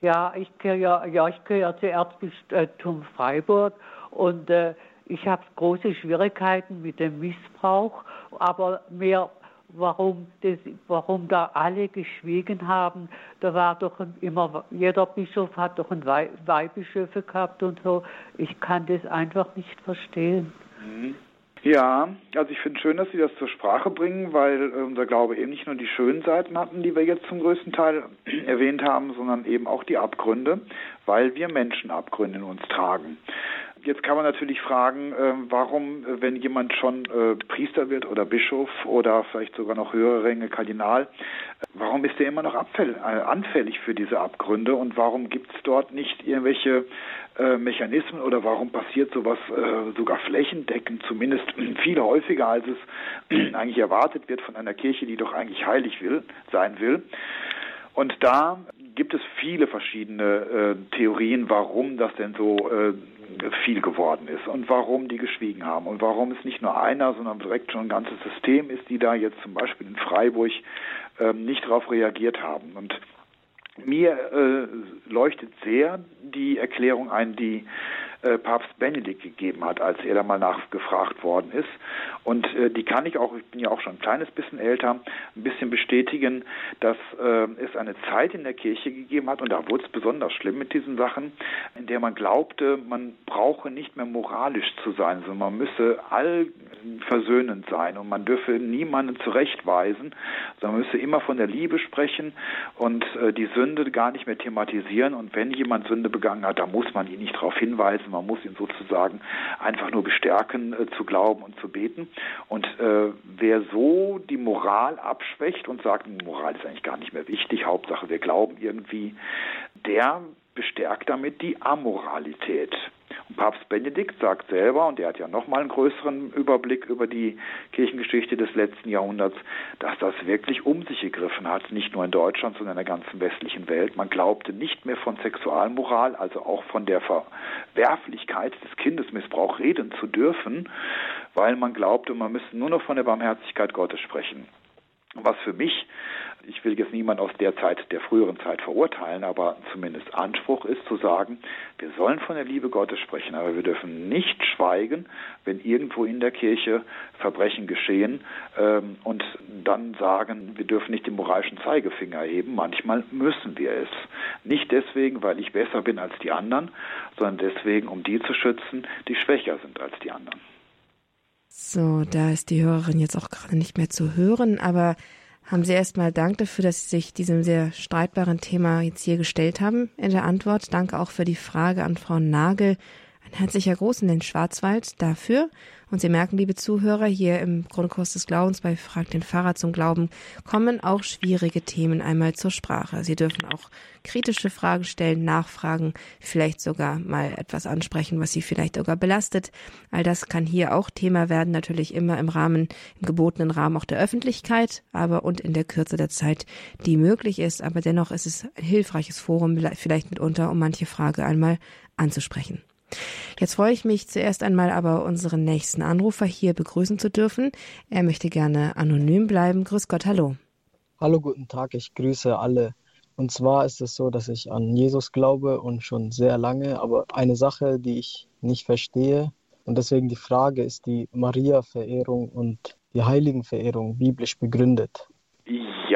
Ja, ich gehe ja, ja, ich gehe ja zuerst bis äh, zum Freiburg und äh, ich habe große Schwierigkeiten mit dem Missbrauch, aber mehr warum, das, warum da alle geschwiegen haben. Da war doch immer, jeder Bischof hat doch einen Weihbischöfe gehabt und so. Ich kann das einfach nicht verstehen. Mhm. Ja, also ich finde schön, dass Sie das zur Sprache bringen, weil unser Glaube eben nicht nur die schönen Seiten hatten, die wir jetzt zum größten Teil erwähnt haben, sondern eben auch die Abgründe, weil wir Menschen Abgründe in uns tragen. Jetzt kann man natürlich fragen, äh, warum, äh, wenn jemand schon äh, Priester wird oder Bischof oder vielleicht sogar noch höhere Ränge Kardinal, äh, warum ist er immer noch äh, anfällig für diese Abgründe und warum gibt es dort nicht irgendwelche äh, Mechanismen oder warum passiert sowas sogar flächendeckend, zumindest viel häufiger, als es eigentlich erwartet wird von einer Kirche, die doch eigentlich heilig will, sein will. Und da gibt es viele verschiedene Theorien, warum das denn so viel geworden ist und warum die geschwiegen haben und warum es nicht nur einer, sondern direkt schon ein ganzes System ist, die da jetzt zum Beispiel in Freiburg ähm, nicht darauf reagiert haben. Und mir äh, leuchtet sehr die Erklärung ein, die äh, Papst Benedikt gegeben hat, als er da mal nachgefragt worden ist. Und äh, die kann ich auch, ich bin ja auch schon ein kleines bisschen älter, ein bisschen bestätigen, dass äh, es eine Zeit in der Kirche gegeben hat, und da wurde es besonders schlimm mit diesen Sachen, in der man glaubte, man brauche nicht mehr moralisch zu sein, sondern man müsse all versöhnend sein und man dürfe niemanden zurechtweisen, sondern man müsse immer von der Liebe sprechen und äh, die Sünde gar nicht mehr thematisieren. Und wenn jemand Sünde begangen hat, dann muss man ihn nicht darauf hinweisen, man muss ihn sozusagen einfach nur bestärken, äh, zu glauben und zu beten. Und äh, wer so die Moral abschwächt und sagt, Moral ist eigentlich gar nicht mehr wichtig, Hauptsache wir glauben irgendwie, der bestärkt damit die Amoralität. Und Papst Benedikt sagt selber, und er hat ja nochmal einen größeren Überblick über die Kirchengeschichte des letzten Jahrhunderts, dass das wirklich um sich gegriffen hat, nicht nur in Deutschland, sondern in der ganzen westlichen Welt. Man glaubte nicht mehr von Sexualmoral, also auch von der Verwerflichkeit des Kindesmissbrauchs reden zu dürfen, weil man glaubte, man müsse nur noch von der Barmherzigkeit Gottes sprechen. Was für mich ich will jetzt niemand aus der Zeit, der früheren Zeit verurteilen, aber zumindest Anspruch ist zu sagen, wir sollen von der Liebe Gottes sprechen, aber wir dürfen nicht schweigen, wenn irgendwo in der Kirche Verbrechen geschehen ähm, und dann sagen, wir dürfen nicht den moralischen Zeigefinger erheben. Manchmal müssen wir es. Nicht deswegen, weil ich besser bin als die anderen, sondern deswegen, um die zu schützen, die schwächer sind als die anderen. So, da ist die Hörerin jetzt auch gerade nicht mehr zu hören, aber haben Sie erstmal Dank dafür, dass Sie sich diesem sehr streitbaren Thema jetzt hier gestellt haben in der Antwort. Danke auch für die Frage an Frau Nagel. Ein herzlicher Gruß in den Schwarzwald dafür. Und Sie merken, liebe Zuhörer, hier im Grundkurs des Glaubens bei Frag den Pfarrer zum Glauben kommen auch schwierige Themen einmal zur Sprache. Sie dürfen auch kritische Fragen stellen, nachfragen, vielleicht sogar mal etwas ansprechen, was Sie vielleicht sogar belastet. All das kann hier auch Thema werden, natürlich immer im Rahmen, im gebotenen Rahmen auch der Öffentlichkeit, aber und in der Kürze der Zeit, die möglich ist. Aber dennoch ist es ein hilfreiches Forum, vielleicht mitunter, um manche Frage einmal anzusprechen. Jetzt freue ich mich zuerst einmal aber unseren nächsten Anrufer hier begrüßen zu dürfen. Er möchte gerne anonym bleiben. Grüß Gott, hallo. Hallo, guten Tag, ich grüße alle. Und zwar ist es so, dass ich an Jesus glaube und schon sehr lange, aber eine Sache, die ich nicht verstehe und deswegen die Frage, ist die Maria-Verehrung und die Heiligenverehrung biblisch begründet?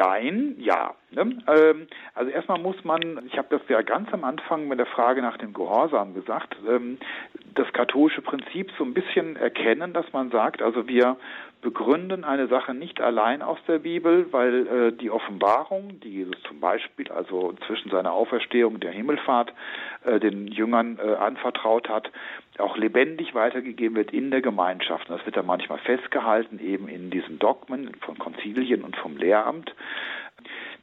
Jein, ja. Ne? Ähm, also erstmal muss man, ich habe das ja ganz am Anfang mit der Frage nach dem Gehorsam gesagt, ähm, das katholische Prinzip so ein bisschen erkennen, dass man sagt, also wir begründen eine Sache nicht allein aus der Bibel, weil äh, die Offenbarung, die Jesus zum Beispiel also zwischen seiner Auferstehung und der Himmelfahrt äh, den Jüngern äh, anvertraut hat, auch lebendig weitergegeben wird in der Gemeinschaft. Und das wird dann manchmal festgehalten, eben in diesen Dogmen von Konzilien und vom Lehramt.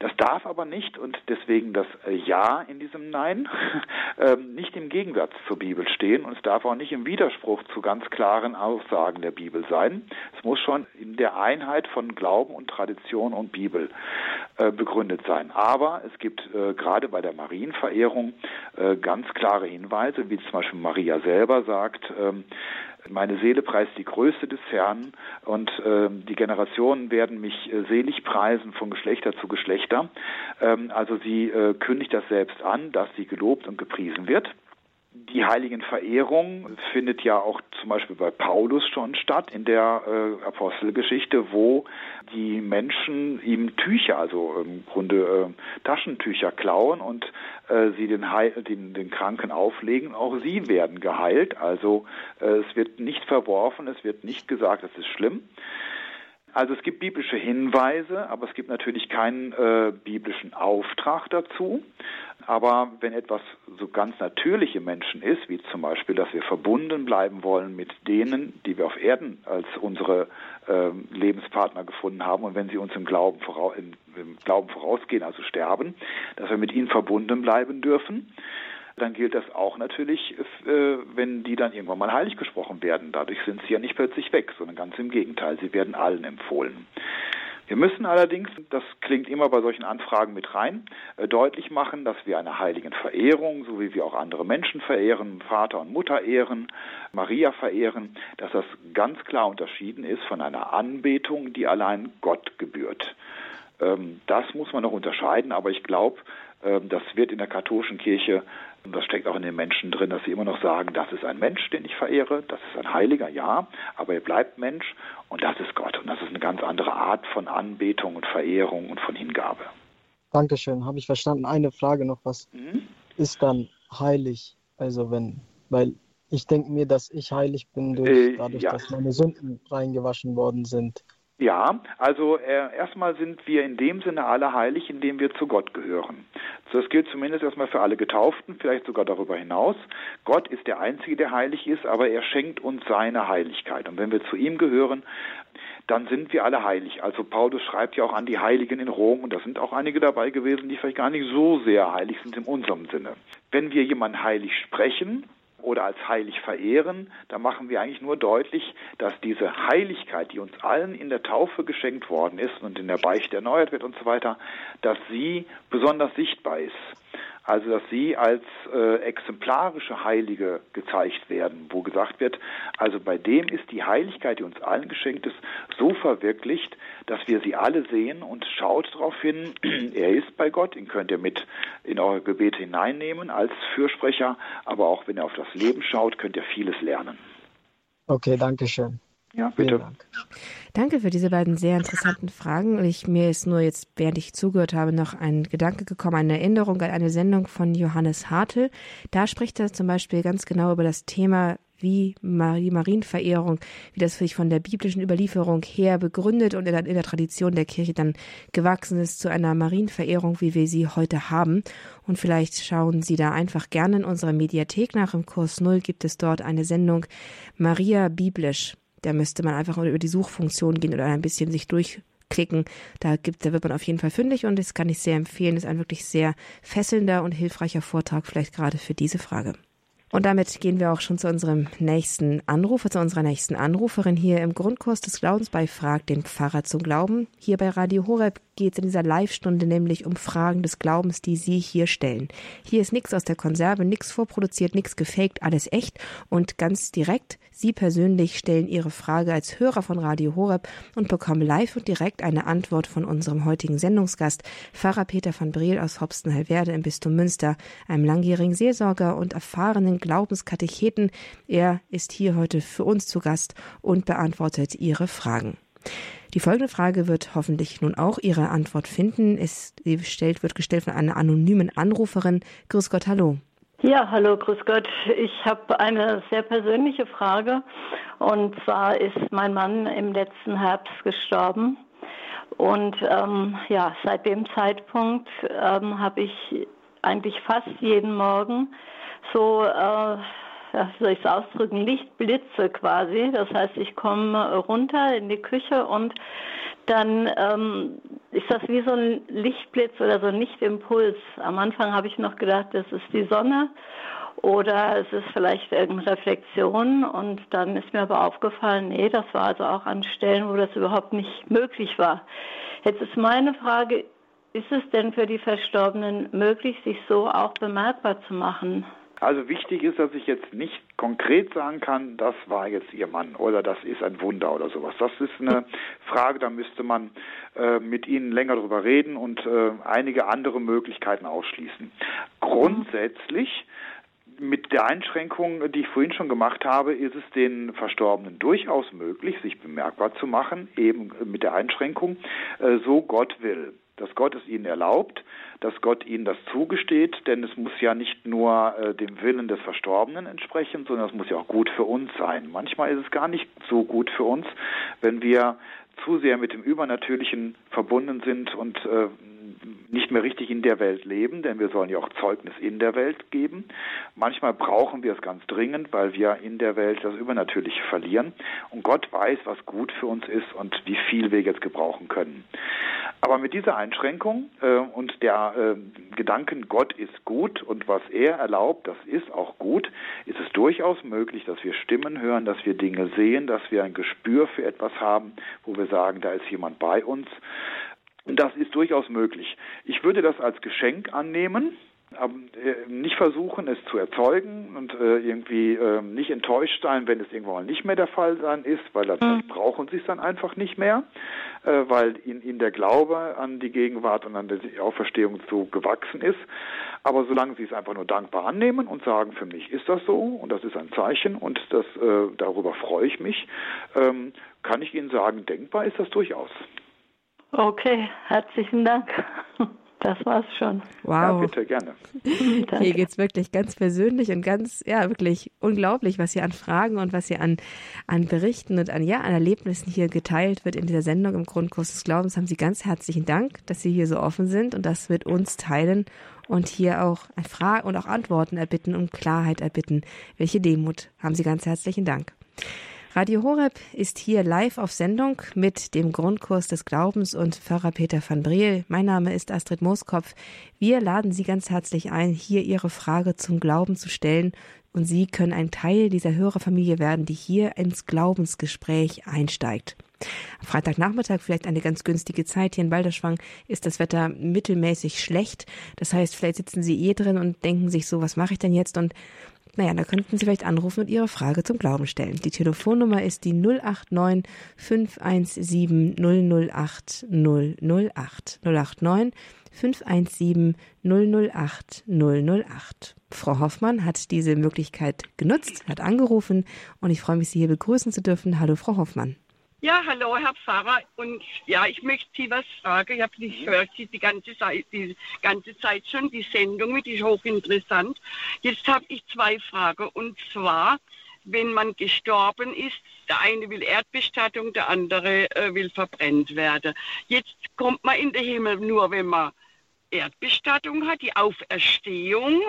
Das darf aber nicht und deswegen das äh, Ja in diesem Nein ähm, nicht im Gegensatz zur Bibel stehen und es darf auch nicht im Widerspruch zu ganz klaren Aussagen der Bibel sein. Es muss schon in der Einheit von Glauben und Tradition und Bibel begründet sein. Aber es gibt äh, gerade bei der Marienverehrung ganz klare Hinweise, wie zum Beispiel Maria selber sagt, ähm, meine Seele preist die Größe des Herrn und äh, die Generationen werden mich äh, selig preisen von Geschlechter zu Geschlechter. Ähm, also sie äh, kündigt das selbst an, dass sie gelobt und gepriesen wird. Die Heiligenverehrung findet ja auch zum Beispiel bei Paulus schon statt in der äh, Apostelgeschichte, wo die Menschen ihm Tücher, also im Grunde äh, Taschentücher klauen und äh, sie den, Heil, den, den Kranken auflegen. Auch sie werden geheilt. Also äh, es wird nicht verworfen, es wird nicht gesagt, es ist schlimm. Also es gibt biblische Hinweise, aber es gibt natürlich keinen äh, biblischen Auftrag dazu. Aber wenn etwas so ganz natürliche Menschen ist, wie zum Beispiel, dass wir verbunden bleiben wollen mit denen, die wir auf Erden als unsere äh, Lebenspartner gefunden haben, und wenn sie uns im Glauben, im, im Glauben vorausgehen, also sterben, dass wir mit ihnen verbunden bleiben dürfen, dann gilt das auch natürlich, äh, wenn die dann irgendwann mal heilig gesprochen werden. Dadurch sind sie ja nicht plötzlich weg, sondern ganz im Gegenteil, sie werden allen empfohlen. Wir müssen allerdings, das klingt immer bei solchen Anfragen mit rein, äh, deutlich machen, dass wir eine heiligen Verehrung, so wie wir auch andere Menschen verehren, Vater und Mutter ehren, Maria verehren, dass das ganz klar unterschieden ist von einer Anbetung, die allein Gott gebührt. Ähm, das muss man noch unterscheiden, aber ich glaube, ähm, das wird in der katholischen Kirche Und das steckt auch in den Menschen drin, dass sie immer noch sagen, das ist ein Mensch, den ich verehre, das ist ein Heiliger, ja, aber er bleibt Mensch und das ist Gott. Und das ist eine ganz andere Art von Anbetung und Verehrung und von Hingabe. Dankeschön, habe ich verstanden. Eine Frage noch, was mhm. ist dann heilig? Also wenn, weil ich denke mir, dass ich heilig bin durch, äh, dadurch, ja. dass meine Sünden reingewaschen worden sind. Ja, also äh, erstmal sind wir in dem Sinne alle heilig, indem wir zu Gott gehören. Das gilt zumindest erstmal für alle Getauften, vielleicht sogar darüber hinaus. Gott ist der Einzige, der heilig ist, aber er schenkt uns seine Heiligkeit. Und wenn wir zu ihm gehören, dann sind wir alle heilig. Also Paulus schreibt ja auch an die Heiligen in Rom und da sind auch einige dabei gewesen, die vielleicht gar nicht so sehr heilig sind in unserem Sinne. Wenn wir jemanden heilig sprechen, oder als heilig verehren, da machen wir eigentlich nur deutlich, dass diese Heiligkeit, die uns allen in der Taufe geschenkt worden ist und in der Beichte erneuert wird und so weiter, dass sie besonders sichtbar ist. Also dass sie als äh, exemplarische Heilige gezeigt werden, wo gesagt wird, also bei dem ist die Heiligkeit, die uns allen geschenkt ist, so verwirklicht, dass wir sie alle sehen und schaut darauf hin, er ist bei Gott, ihn könnt ihr mit in eure Gebete hineinnehmen als Fürsprecher, aber auch wenn er auf das Leben schaut, könnt ihr vieles lernen. Okay, danke schön. Ja, bitte. Dank. Danke für diese beiden sehr interessanten Fragen. Ich, mir ist nur jetzt, während ich zugehört habe, noch ein Gedanke gekommen, eine Erinnerung an eine Sendung von Johannes Hartl. Da spricht er zum Beispiel ganz genau über das Thema, wie die Marienverehrung, wie das sich von der biblischen Überlieferung her begründet und in der, in der Tradition der Kirche dann gewachsen ist zu einer Marienverehrung, wie wir sie heute haben. Und vielleicht schauen Sie da einfach gerne in unserer Mediathek nach. Im Kurs Null gibt es dort eine Sendung Maria biblisch. Da müsste man einfach über die Suchfunktion gehen oder ein bisschen sich durchklicken. Da gibt, da wird man auf jeden Fall fündig und das kann ich sehr empfehlen. Das ist ein wirklich sehr fesselnder und hilfreicher Vortrag, vielleicht gerade für diese Frage. Und damit gehen wir auch schon zu unserem nächsten Anrufer, zu unserer nächsten Anruferin hier im Grundkurs des Glaubens bei Frag den Pfarrer zum Glauben. Hier bei Radio Horeb geht es in dieser Live-Stunde nämlich um Fragen des Glaubens, die Sie hier stellen. Hier ist nichts aus der Konserve, nichts vorproduziert, nichts gefaked, alles echt und ganz direkt. Sie persönlich stellen Ihre Frage als Hörer von Radio Horeb und bekommen live und direkt eine Antwort von unserem heutigen Sendungsgast, Pfarrer Peter von Breel aus Hopsten-Hellwerde im Bistum Münster, einem langjährigen Seelsorger und erfahrenen Glaubenskatecheten. Er ist hier heute für uns zu Gast und beantwortet Ihre Fragen. Die folgende Frage wird hoffentlich nun auch Ihre Antwort finden. Es gestellt, wird gestellt von einer anonymen Anruferin. Grüß Gott, hallo. Ja, hallo, grüß Gott. Ich habe eine sehr persönliche Frage. Und zwar ist mein Mann im letzten Herbst gestorben. Und ähm, ja, seit dem Zeitpunkt ähm, habe ich eigentlich fast jeden Morgen so, äh, soll ich es ausdrücken, Lichtblitze quasi. Das heißt, ich komme runter in die Küche und dann ähm, ist das wie so ein Lichtblitz oder so ein Lichtimpuls. Am Anfang habe ich noch gedacht, das ist die Sonne oder es ist vielleicht irgendeine Reflexion und dann ist mir aber aufgefallen, nee, das war also auch an Stellen, wo das überhaupt nicht möglich war. Jetzt ist meine Frage, ist es denn für die Verstorbenen möglich, sich so auch bemerkbar zu machen? Also wichtig ist, dass ich jetzt nicht konkret sagen kann, das war jetzt Ihr Mann oder das ist ein Wunder oder sowas. Das ist eine Frage, da müsste man äh, mit Ihnen länger drüber reden und äh, einige andere Möglichkeiten ausschließen. Grundsätzlich mit der Einschränkung, die ich vorhin schon gemacht habe, ist es den Verstorbenen durchaus möglich, sich bemerkbar zu machen, eben mit der Einschränkung, äh, so Gott will dass Gott es ihnen erlaubt, dass Gott ihnen das zugesteht, denn es muss ja nicht nur äh, dem Willen des Verstorbenen entsprechen, sondern es muss ja auch gut für uns sein. Manchmal ist es gar nicht so gut für uns, wenn wir zu sehr mit dem Übernatürlichen verbunden sind und äh, nicht mehr richtig in der Welt leben, denn wir sollen ja auch Zeugnis in der Welt geben. Manchmal brauchen wir es ganz dringend, weil wir in der Welt das Übernatürliche verlieren. Und Gott weiß, was gut für uns ist und wie viel wir jetzt gebrauchen können. Aber mit dieser Einschränkung äh, und der äh, Gedanken, Gott ist gut und was er erlaubt, das ist auch gut, ist es durchaus möglich, dass wir Stimmen hören, dass wir Dinge sehen, dass wir ein Gespür für etwas haben, wo wir sagen, da ist jemand bei uns. Das ist durchaus möglich. Ich würde das als Geschenk annehmen, aber äh, nicht versuchen, es zu erzeugen und äh, irgendwie äh, nicht enttäuscht sein, wenn es irgendwann mal nicht mehr der Fall sein ist, weil dann mhm. brauchen sie es dann einfach nicht mehr, äh, weil ihnen, der Glaube an die Gegenwart und an die Auferstehung so gewachsen ist. Aber solange Sie es einfach nur dankbar annehmen und sagen, für mich ist das so und das ist ein Zeichen und das, darüber freue ich mich, ähm, kann ich Ihnen sagen, denkbar ist das durchaus. Okay, herzlichen Dank. Das war's schon. Wow. Ja, bitte, gerne. Hier geht's wirklich ganz persönlich und ganz, ja, wirklich unglaublich, was hier an Fragen und was hier an, an Berichten und an, ja, an Erlebnissen hier geteilt wird in dieser Sendung im Grundkurs des Glaubens. Haben Sie ganz herzlichen Dank, dass Sie hier so offen sind und das mit uns teilen und hier auch Fragen und auch Antworten erbitten und Klarheit erbitten. Welche Demut. Haben Sie ganz herzlichen Dank. Radio Horeb ist hier live auf Sendung mit dem Grundkurs des Glaubens und Pfarrer Peter van Briel. Mein Name ist Astrid Mooskopf. Wir laden Sie ganz herzlich ein, hier Ihre Frage zum Glauben zu stellen und Sie können ein Teil dieser Hörerfamilie werden, die hier ins Glaubensgespräch einsteigt. Am Freitagnachmittag vielleicht eine ganz günstige Zeit. Hier in Balderschwang ist das Wetter mittelmäßig schlecht. Das heißt, vielleicht sitzen Sie eh drin und denken sich so, was mache ich denn jetzt? Und naja, da könnten Sie vielleicht anrufen und Ihre Frage zum Glauben stellen. Die Telefonnummer ist die 089 517 008 008 089 517 008 008. Frau Hoffmann hat diese Möglichkeit genutzt, hat angerufen und ich freue mich, Sie hier begrüßen zu dürfen. Hallo, Frau Hoffmann. Ja, hallo, Herr Pfarrer. Und ja, ich möchte Sie was fragen. Ich, habe ich höre Sie die ganze, Zeit, die ganze Zeit schon, die Sendung mit, die ist hochinteressant. Jetzt habe ich zwei Fragen. Und zwar, wenn man gestorben ist, der eine will Erdbestattung, der andere äh, will verbrennt werden. Jetzt kommt man in den Himmel nur, wenn man Erdbestattung hat, die Auferstehung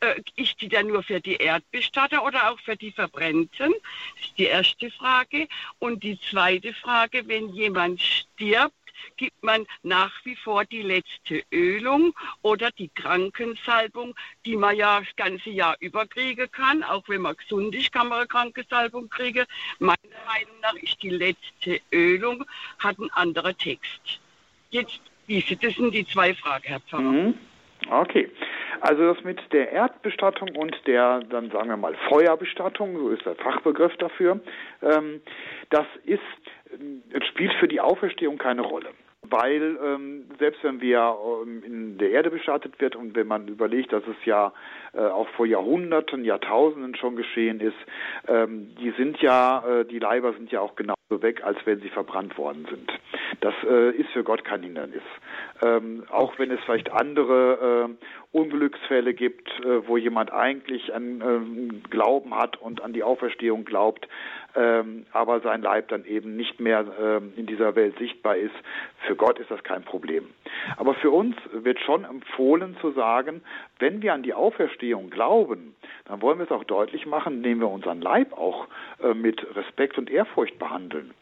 äh, ist die dann nur für die Erdbestatter oder auch für die Verbrennten? Das ist die erste Frage. Und die zweite Frage, wenn jemand stirbt, gibt man nach wie vor die letzte Ölung oder die Krankensalbung, die man ja das ganze Jahr über kriegen kann. Auch wenn man gesund ist, kann man eine Krankensalbung kriegen. Meiner Meinung nach ist die letzte Ölung, hat einen anderen Text. Jetzt, das sind die zwei Fragen, Herr Pfarrer. Mhm. Okay. Also das mit der Erdbestattung und der, dann sagen wir mal, Feuerbestattung, so ist der Fachbegriff dafür, ähm, das ist, es spielt für die Auferstehung keine Rolle weil ähm, selbst wenn wir ähm, in der Erde bestattet wird und wenn man überlegt, dass es ja äh, auch vor Jahrhunderten, Jahrtausenden schon geschehen ist, ähm, die sind ja, äh, die Leiber sind ja auch genauso weg, als wenn sie verbrannt worden sind. Das äh, ist für Gott kein Hindernis. Ähm, auch wenn es vielleicht andere äh, Unglücksfälle gibt, äh, wo jemand eigentlich an ähm, Glauben hat und an die Auferstehung glaubt, ähm, aber sein Leib dann eben nicht mehr ähm, in dieser Welt sichtbar ist. Für Gott ist das kein Problem. Aber für uns wird schon empfohlen zu sagen, wenn wir an die Auferstehung glauben, dann wollen wir es auch deutlich machen, indem wir unseren Leib auch äh, mit Respekt und Ehrfurcht behandeln.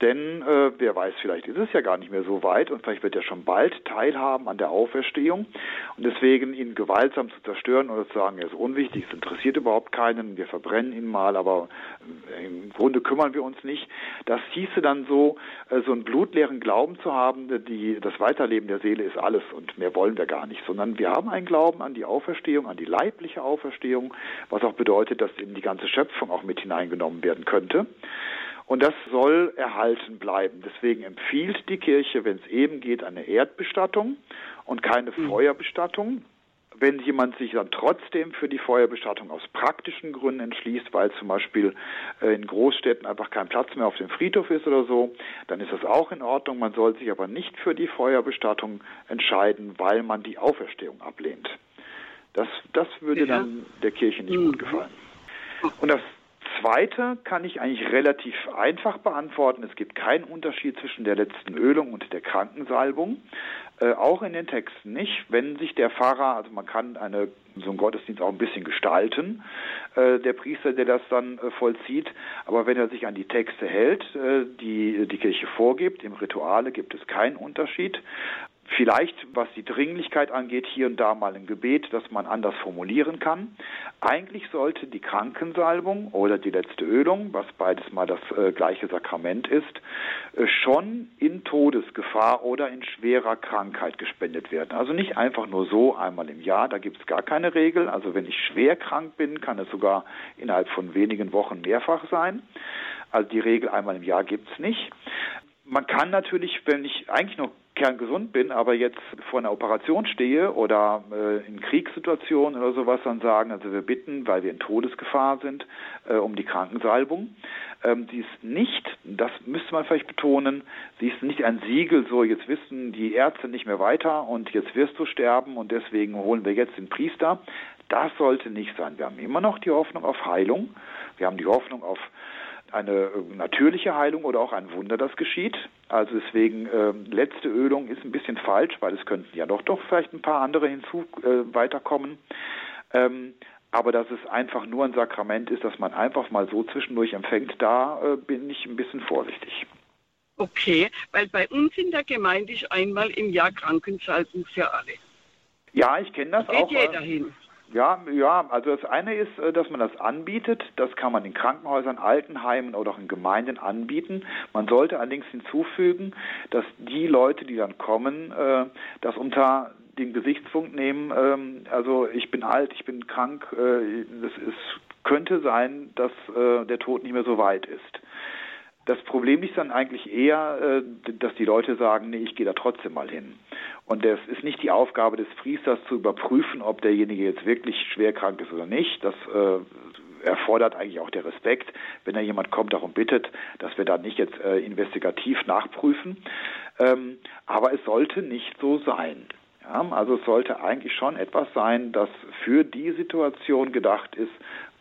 Denn äh, wer weiß, vielleicht ist es ja gar nicht mehr so weit und vielleicht wird er schon bald teilhaben an der Auferstehung. Und deswegen ihn gewaltsam zu zerstören oder zu sagen, er ist unwichtig, es interessiert überhaupt keinen, wir verbrennen ihn mal, aber äh, im Grunde kümmern wir uns nicht. Das hieße dann so, äh, so einen blutleeren Glauben zu haben, die, das Weiterleben der Seele ist alles und mehr wollen wir gar nicht, sondern wir haben einen Glauben an die Auferstehung, an die leibliche Auferstehung, was auch bedeutet, dass in die ganze Schöpfung auch mit hineingenommen werden könnte. Und das soll erhalten bleiben. Deswegen empfiehlt die Kirche, wenn es eben geht, eine Erdbestattung und keine mhm. Feuerbestattung. Wenn jemand sich dann trotzdem für die Feuerbestattung aus praktischen Gründen entschließt, weil zum Beispiel äh, in Großstädten einfach kein Platz mehr auf dem Friedhof ist oder so, dann ist das auch in Ordnung. Man soll sich aber nicht für die Feuerbestattung entscheiden, weil man die Auferstehung ablehnt. Das, das würde ja. dann der Kirche nicht mhm. gut gefallen. Und das zweite kann ich eigentlich relativ einfach beantworten. Es gibt keinen Unterschied zwischen der letzten Ölung und der Krankensalbung. Äh, auch in den Texten nicht. Wenn sich der Pfarrer, also man kann eine, so einen Gottesdienst auch ein bisschen gestalten, äh, der Priester, der das dann äh, vollzieht, aber wenn er sich an die Texte hält, äh, die die Kirche vorgibt, im Rituale gibt es keinen Unterschied. Vielleicht, was die Dringlichkeit angeht, hier und da mal ein Gebet, das man anders formulieren kann. Eigentlich sollte die Krankensalbung oder die letzte Ölung, was beides mal das äh, gleiche Sakrament ist, äh, schon in Todesgefahr oder in schwerer Krankheit gespendet werden. Also nicht einfach nur so einmal im Jahr, da gibt es gar keine Regel. Also wenn ich schwer krank bin, kann es sogar innerhalb von wenigen Wochen mehrfach sein. Also die Regel einmal im Jahr gibt es nicht. Man kann natürlich, wenn ich eigentlich noch kerngesund bin, aber jetzt vor einer Operation stehe oder äh, in Kriegssituationen oder sowas, dann sagen, also wir bitten, weil wir in Todesgefahr sind, äh, um die Krankensalbung. Ähm, die ist nicht, das müsste man vielleicht betonen, sie ist nicht ein Siegel, so jetzt wissen die Ärzte nicht mehr weiter und jetzt wirst du sterben und deswegen holen wir jetzt den Priester. Das sollte nicht sein. Wir haben immer noch die Hoffnung auf Heilung. Wir haben die Hoffnung auf eine äh, natürliche Heilung oder auch ein Wunder, das geschieht. Also deswegen äh, letzte Ölung ist ein bisschen falsch, weil es könnten ja doch doch vielleicht ein paar andere hinzu äh, weiterkommen. Ähm, aber dass es einfach nur ein Sakrament ist, das man einfach mal so zwischendurch empfängt, da äh, bin ich ein bisschen vorsichtig. Okay, weil bei uns in der Gemeinde ist einmal im Jahr Krankensalbung für alle. Ja, ich kenne das Geht auch. Geht jeder hin. Ja, ja, also das eine ist, äh, dass man das anbietet. Das kann man in Krankenhäusern, Altenheimen oder auch in Gemeinden anbieten. Man sollte allerdings hinzufügen, dass die Leute, die dann kommen, äh, das unter den Gesichtspunkt nehmen, ähm, also ich bin alt, ich bin krank, äh, es könnte sein, dass der Tod nicht mehr so weit ist. Das Problem ist dann eigentlich eher, dass die Leute sagen, nee, ich gehe da trotzdem mal hin. Und es ist nicht die Aufgabe des Priesters zu überprüfen, ob derjenige jetzt wirklich schwer krank ist oder nicht. Das äh, erfordert eigentlich auch der Respekt, wenn da jemand kommt, darum bittet, dass wir da nicht jetzt äh, investigativ nachprüfen. Ähm, aber es sollte nicht so sein. Also es sollte eigentlich schon etwas sein, das für die Situation gedacht ist,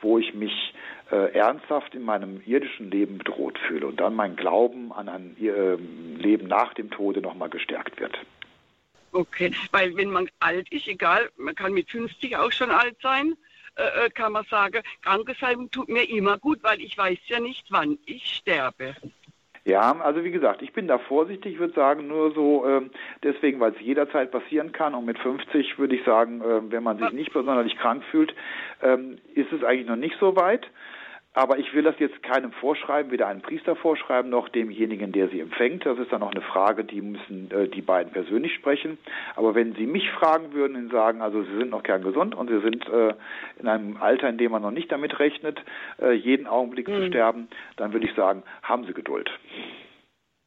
wo ich mich äh, ernsthaft in meinem irdischen Leben bedroht fühle und dann mein Glauben an ein äh, Leben nach dem Tode nochmal gestärkt wird. Okay, weil wenn man alt ist, egal, man kann mit 50 auch schon alt sein, äh, äh, kann man sagen, Krankensalbung tut mir immer gut, weil ich weiß ja nicht, wann ich sterbe. Ja, also wie gesagt, ich bin da vorsichtig, ich würde sagen, nur so ähm, deswegen, weil es jederzeit passieren kann und mit 50 würde ich sagen, äh, wenn man sich nicht besonders krank fühlt, ähm, ist es eigentlich noch nicht so weit. Aber ich will das jetzt keinem vorschreiben, weder einem Priester vorschreiben, noch demjenigen, der sie empfängt. Das ist dann noch eine Frage, die müssen äh, die beiden persönlich sprechen. Aber wenn Sie mich fragen würden und sagen, also Sie sind noch gern gesund und Sie sind äh, in einem Alter, in dem man noch nicht damit rechnet, äh, jeden Augenblick mhm. zu sterben, dann würde ich sagen, haben Sie Geduld.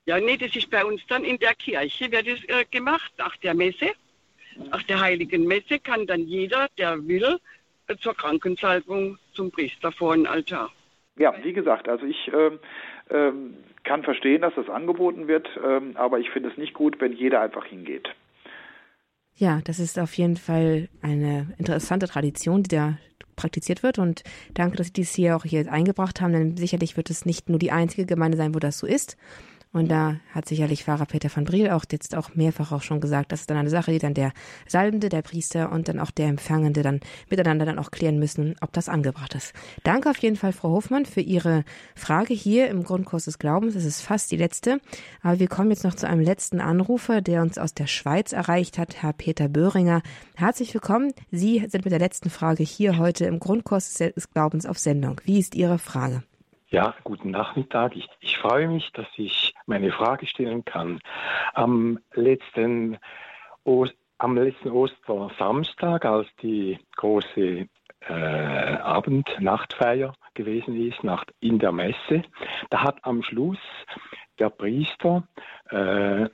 Ja, nee, das ist bei uns dann in der Kirche, wird das äh, gemacht, nach der Messe. Nach der heiligen Messe kann dann jeder, der will, zur Krankensalbung zum Priester vor den Altar. Ja, wie gesagt, also ich ähm, ähm, kann verstehen, dass das angeboten wird, ähm, aber ich finde es nicht gut, wenn jeder einfach hingeht. Ja, das ist auf jeden Fall eine interessante Tradition, die da praktiziert wird. Und danke, dass Sie dies hier auch hier eingebracht haben, denn sicherlich wird es nicht nur die einzige Gemeinde sein, wo das so ist. Und da hat sicherlich Pfarrer Peter van Briel auch jetzt auch mehrfach auch schon gesagt, das ist dann eine Sache, die dann der Salbende, der Priester und dann auch der Empfangende dann miteinander dann auch klären müssen, ob das angebracht ist. Danke auf jeden Fall, Frau Hofmann, für Ihre Frage hier im Grundkurs des Glaubens. Es ist fast die letzte. Aber wir kommen jetzt noch zu einem letzten Anrufer, der uns aus der Schweiz erreicht hat, Herr Peter Böhringer. Herzlich willkommen. Sie sind mit der letzten Frage hier heute im Grundkurs des Glaubens auf Sendung. Wie ist Ihre Frage? Ja, guten Nachmittag. Ich, ich freue mich, dass ich meine Frage stellen kann. Am letzten, Ost, am letzten Ostersamstag, als die große äh, Abend-Nachtfeier gewesen ist, nach, in der Messe, da hat am Schluss der Priester äh,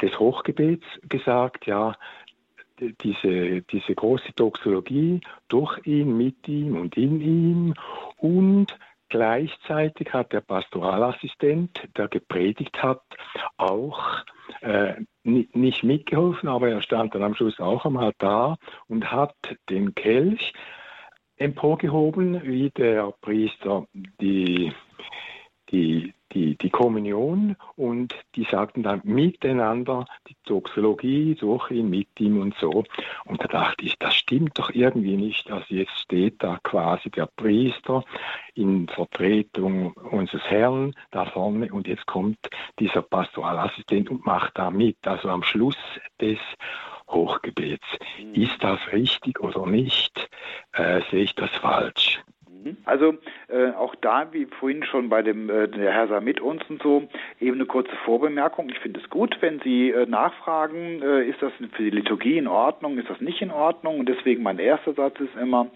des Hochgebets gesagt, ja, diese, diese große Doxologie durch ihn, mit ihm und in ihm und Gleichzeitig hat der Pastoralassistent, der gepredigt hat, auch äh, nicht mitgeholfen, aber er stand dann am Schluss auch am Altar und hat den Kelch emporgehoben, wie der Priester die, die, die, die Kommunion und die sagten dann miteinander die Doxologie durch ihn, mit ihm und so. Und da dachte ich, das stimmt doch irgendwie nicht. Also jetzt steht da quasi der Priester in Vertretung unseres Herrn da vorne und jetzt kommt dieser Pastoralassistent und macht da mit. Also am Schluss des Hochgebets. Mhm. Ist das richtig oder nicht? Äh, sehe ich das falsch? Mhm. Also äh, auch da, wie vorhin schon bei dem äh, der Herr sah mit uns und so, eben eine kurze Vorbemerkung. Ich finde es gut, wenn Sie äh, nachfragen, äh, ist das für die Liturgie in Ordnung, ist das nicht in Ordnung? Und deswegen mein erster Satz ist immer,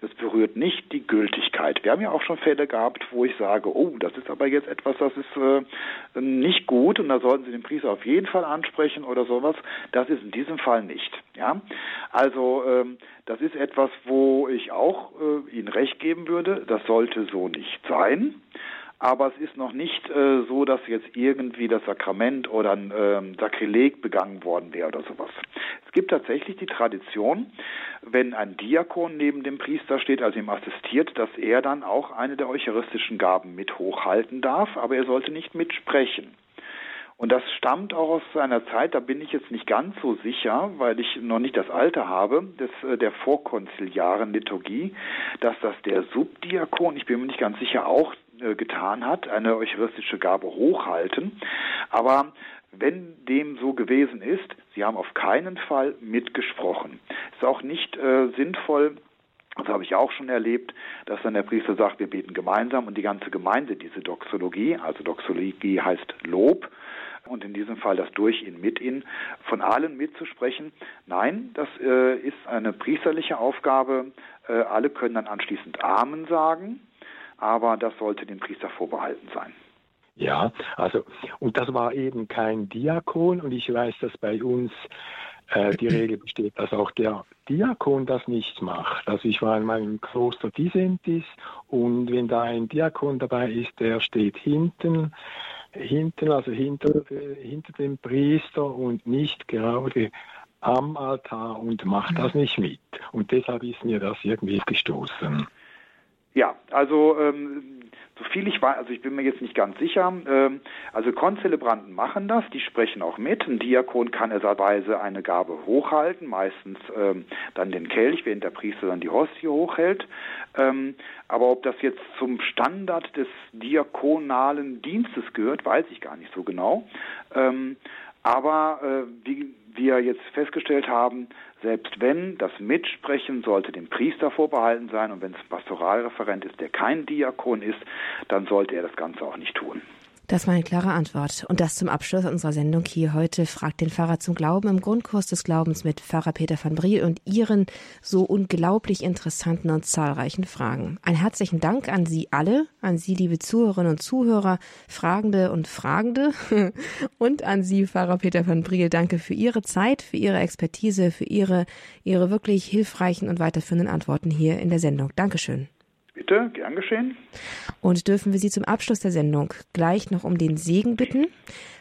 es berührt nicht die Gültigkeit. Wir haben ja auch schon Fälle gehabt, wo ich sage, oh, das ist aber jetzt etwas, das ist äh, nicht gut und da sollten Sie den Priester auf jeden Fall ansprechen oder sowas. Das ist in diesem Fall nicht. Ja, also ähm, das ist etwas, wo ich auch äh, Ihnen recht geben würde. Das sollte so nicht sein. Aber es ist noch nicht äh, so, dass jetzt irgendwie das Sakrament oder ein äh, Sakrileg begangen worden wäre oder sowas. Es gibt tatsächlich die Tradition, wenn ein Diakon neben dem Priester steht, also ihm assistiert, dass er dann auch eine der eucharistischen Gaben mit hochhalten darf, aber er sollte nicht mitsprechen. Und das stammt auch aus einer Zeit, da bin ich jetzt nicht ganz so sicher, weil ich noch nicht das Alter habe, des, äh, der vorkonziliaren Liturgie, dass das der Subdiakon, ich bin mir nicht ganz sicher, auch äh, getan hat, eine eucharistische Gabe hochhalten. Aber wenn dem so gewesen ist, sie haben auf keinen Fall mitgesprochen. Es ist auch nicht äh, sinnvoll, das habe ich auch schon erlebt, dass dann der Priester sagt, wir beten gemeinsam und die ganze Gemeinde diese Doxologie, also Doxologie heißt Lob, und in diesem Fall das durch ihn, mit ihn, von allen mitzusprechen. Nein, das äh, ist eine priesterliche Aufgabe. Äh, alle können dann anschließend Amen sagen, aber das sollte dem Priester vorbehalten sein. Ja, also, und das war eben kein Diakon und ich weiß, dass bei uns äh, die Regel besteht, dass auch der Diakon das nicht macht. Also ich war in meinem Kloster Disentis und wenn da ein Diakon dabei ist, der steht hinten, hinten, also hinter, hinter dem Priester und nicht gerade am Altar und macht das nicht mit. Und deshalb ist mir das irgendwie gestoßen. Ja, also ähm, so viel ich weiß, also ich bin mir jetzt nicht ganz sicher, ähm, also Konzelebranten machen das, die sprechen auch mit. Ein Diakon kann ersatzweise eine Gabe hochhalten, meistens ähm, dann den Kelch, während der Priester dann die Hostie hochhält. Ähm, aber ob das jetzt zum Standard des diakonalen Dienstes gehört, weiß ich gar nicht so genau. Ähm, aber äh, wie wir jetzt festgestellt haben, selbst wenn das Mitsprechen sollte dem Priester vorbehalten sein und wenn es ein Pastoralreferent ist, der kein Diakon ist, dann sollte er das Ganze auch nicht tun. Das war eine klare Antwort. Und das zum Abschluss unserer Sendung hier heute fragt den Pfarrer zum Glauben im Grundkurs des Glaubens mit Pfarrer Peter van Briel und Ihren so unglaublich interessanten und zahlreichen Fragen. Ein herzlichen Dank an Sie alle, an Sie, liebe Zuhörerinnen und Zuhörer, Fragende und Fragende und an Sie, Pfarrer Peter van Briel. Danke für Ihre Zeit, für Ihre Expertise, für Ihre, Ihre wirklich hilfreichen und weiterführenden Antworten hier in der Sendung. Dankeschön. Bitte, gern geschehen. Und dürfen wir Sie zum Abschluss der Sendung gleich noch um den Segen bitten?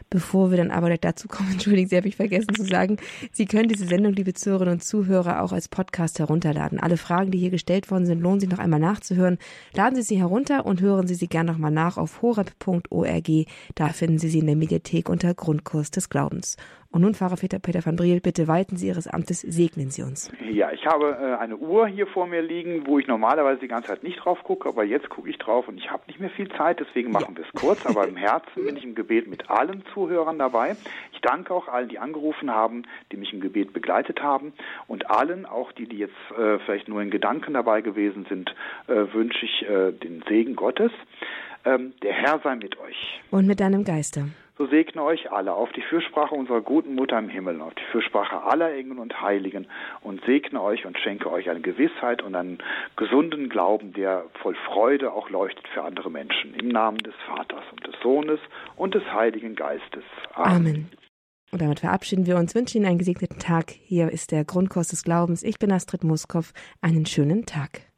Bevor wir dann aber dazu kommen, entschuldigen Sie, habe ich vergessen zu sagen, Sie können diese Sendung, liebe Zuhörerinnen und Zuhörer, auch als Podcast herunterladen. Alle Fragen, die hier gestellt worden sind, lohnen sich noch einmal nachzuhören. Laden Sie sie herunter und hören Sie sie gerne nochmal nach auf horeb.org. Da finden Sie sie in der Mediathek unter Grundkurs des Glaubens. Und nun, Pfarrer Peter, Peter van Briel, bitte walten Sie Ihres Amtes, segnen Sie uns. Ja, ich habe äh, eine Uhr hier vor mir liegen, wo ich normalerweise die ganze Zeit nicht drauf gucke, aber jetzt gucke ich drauf und ich habe nicht mehr viel Zeit, deswegen machen ja. wir es kurz. Aber im Herzen bin ich im Gebet mit allen Zuhörern dabei. Ich danke auch allen, die angerufen haben, die mich im Gebet begleitet haben und allen, auch die, die jetzt äh, vielleicht nur in Gedanken dabei gewesen sind, äh, wünsche ich äh, den Segen Gottes. Ähm, der Herr sei mit euch. Und mit deinem Geiste so segne euch alle auf die Fürsprache unserer guten Mutter im Himmel, auf die Fürsprache aller Engel und Heiligen und segne euch und schenke euch eine Gewissheit und einen gesunden Glauben, der voll Freude auch leuchtet für andere Menschen. Im Namen des Vaters und des Sohnes und des Heiligen Geistes. Amen. Amen. Und damit verabschieden wir uns, wünschen Ihnen einen gesegneten Tag. Hier ist der Grundkurs des Glaubens. Ich bin Astrid Muskow. Einen schönen Tag.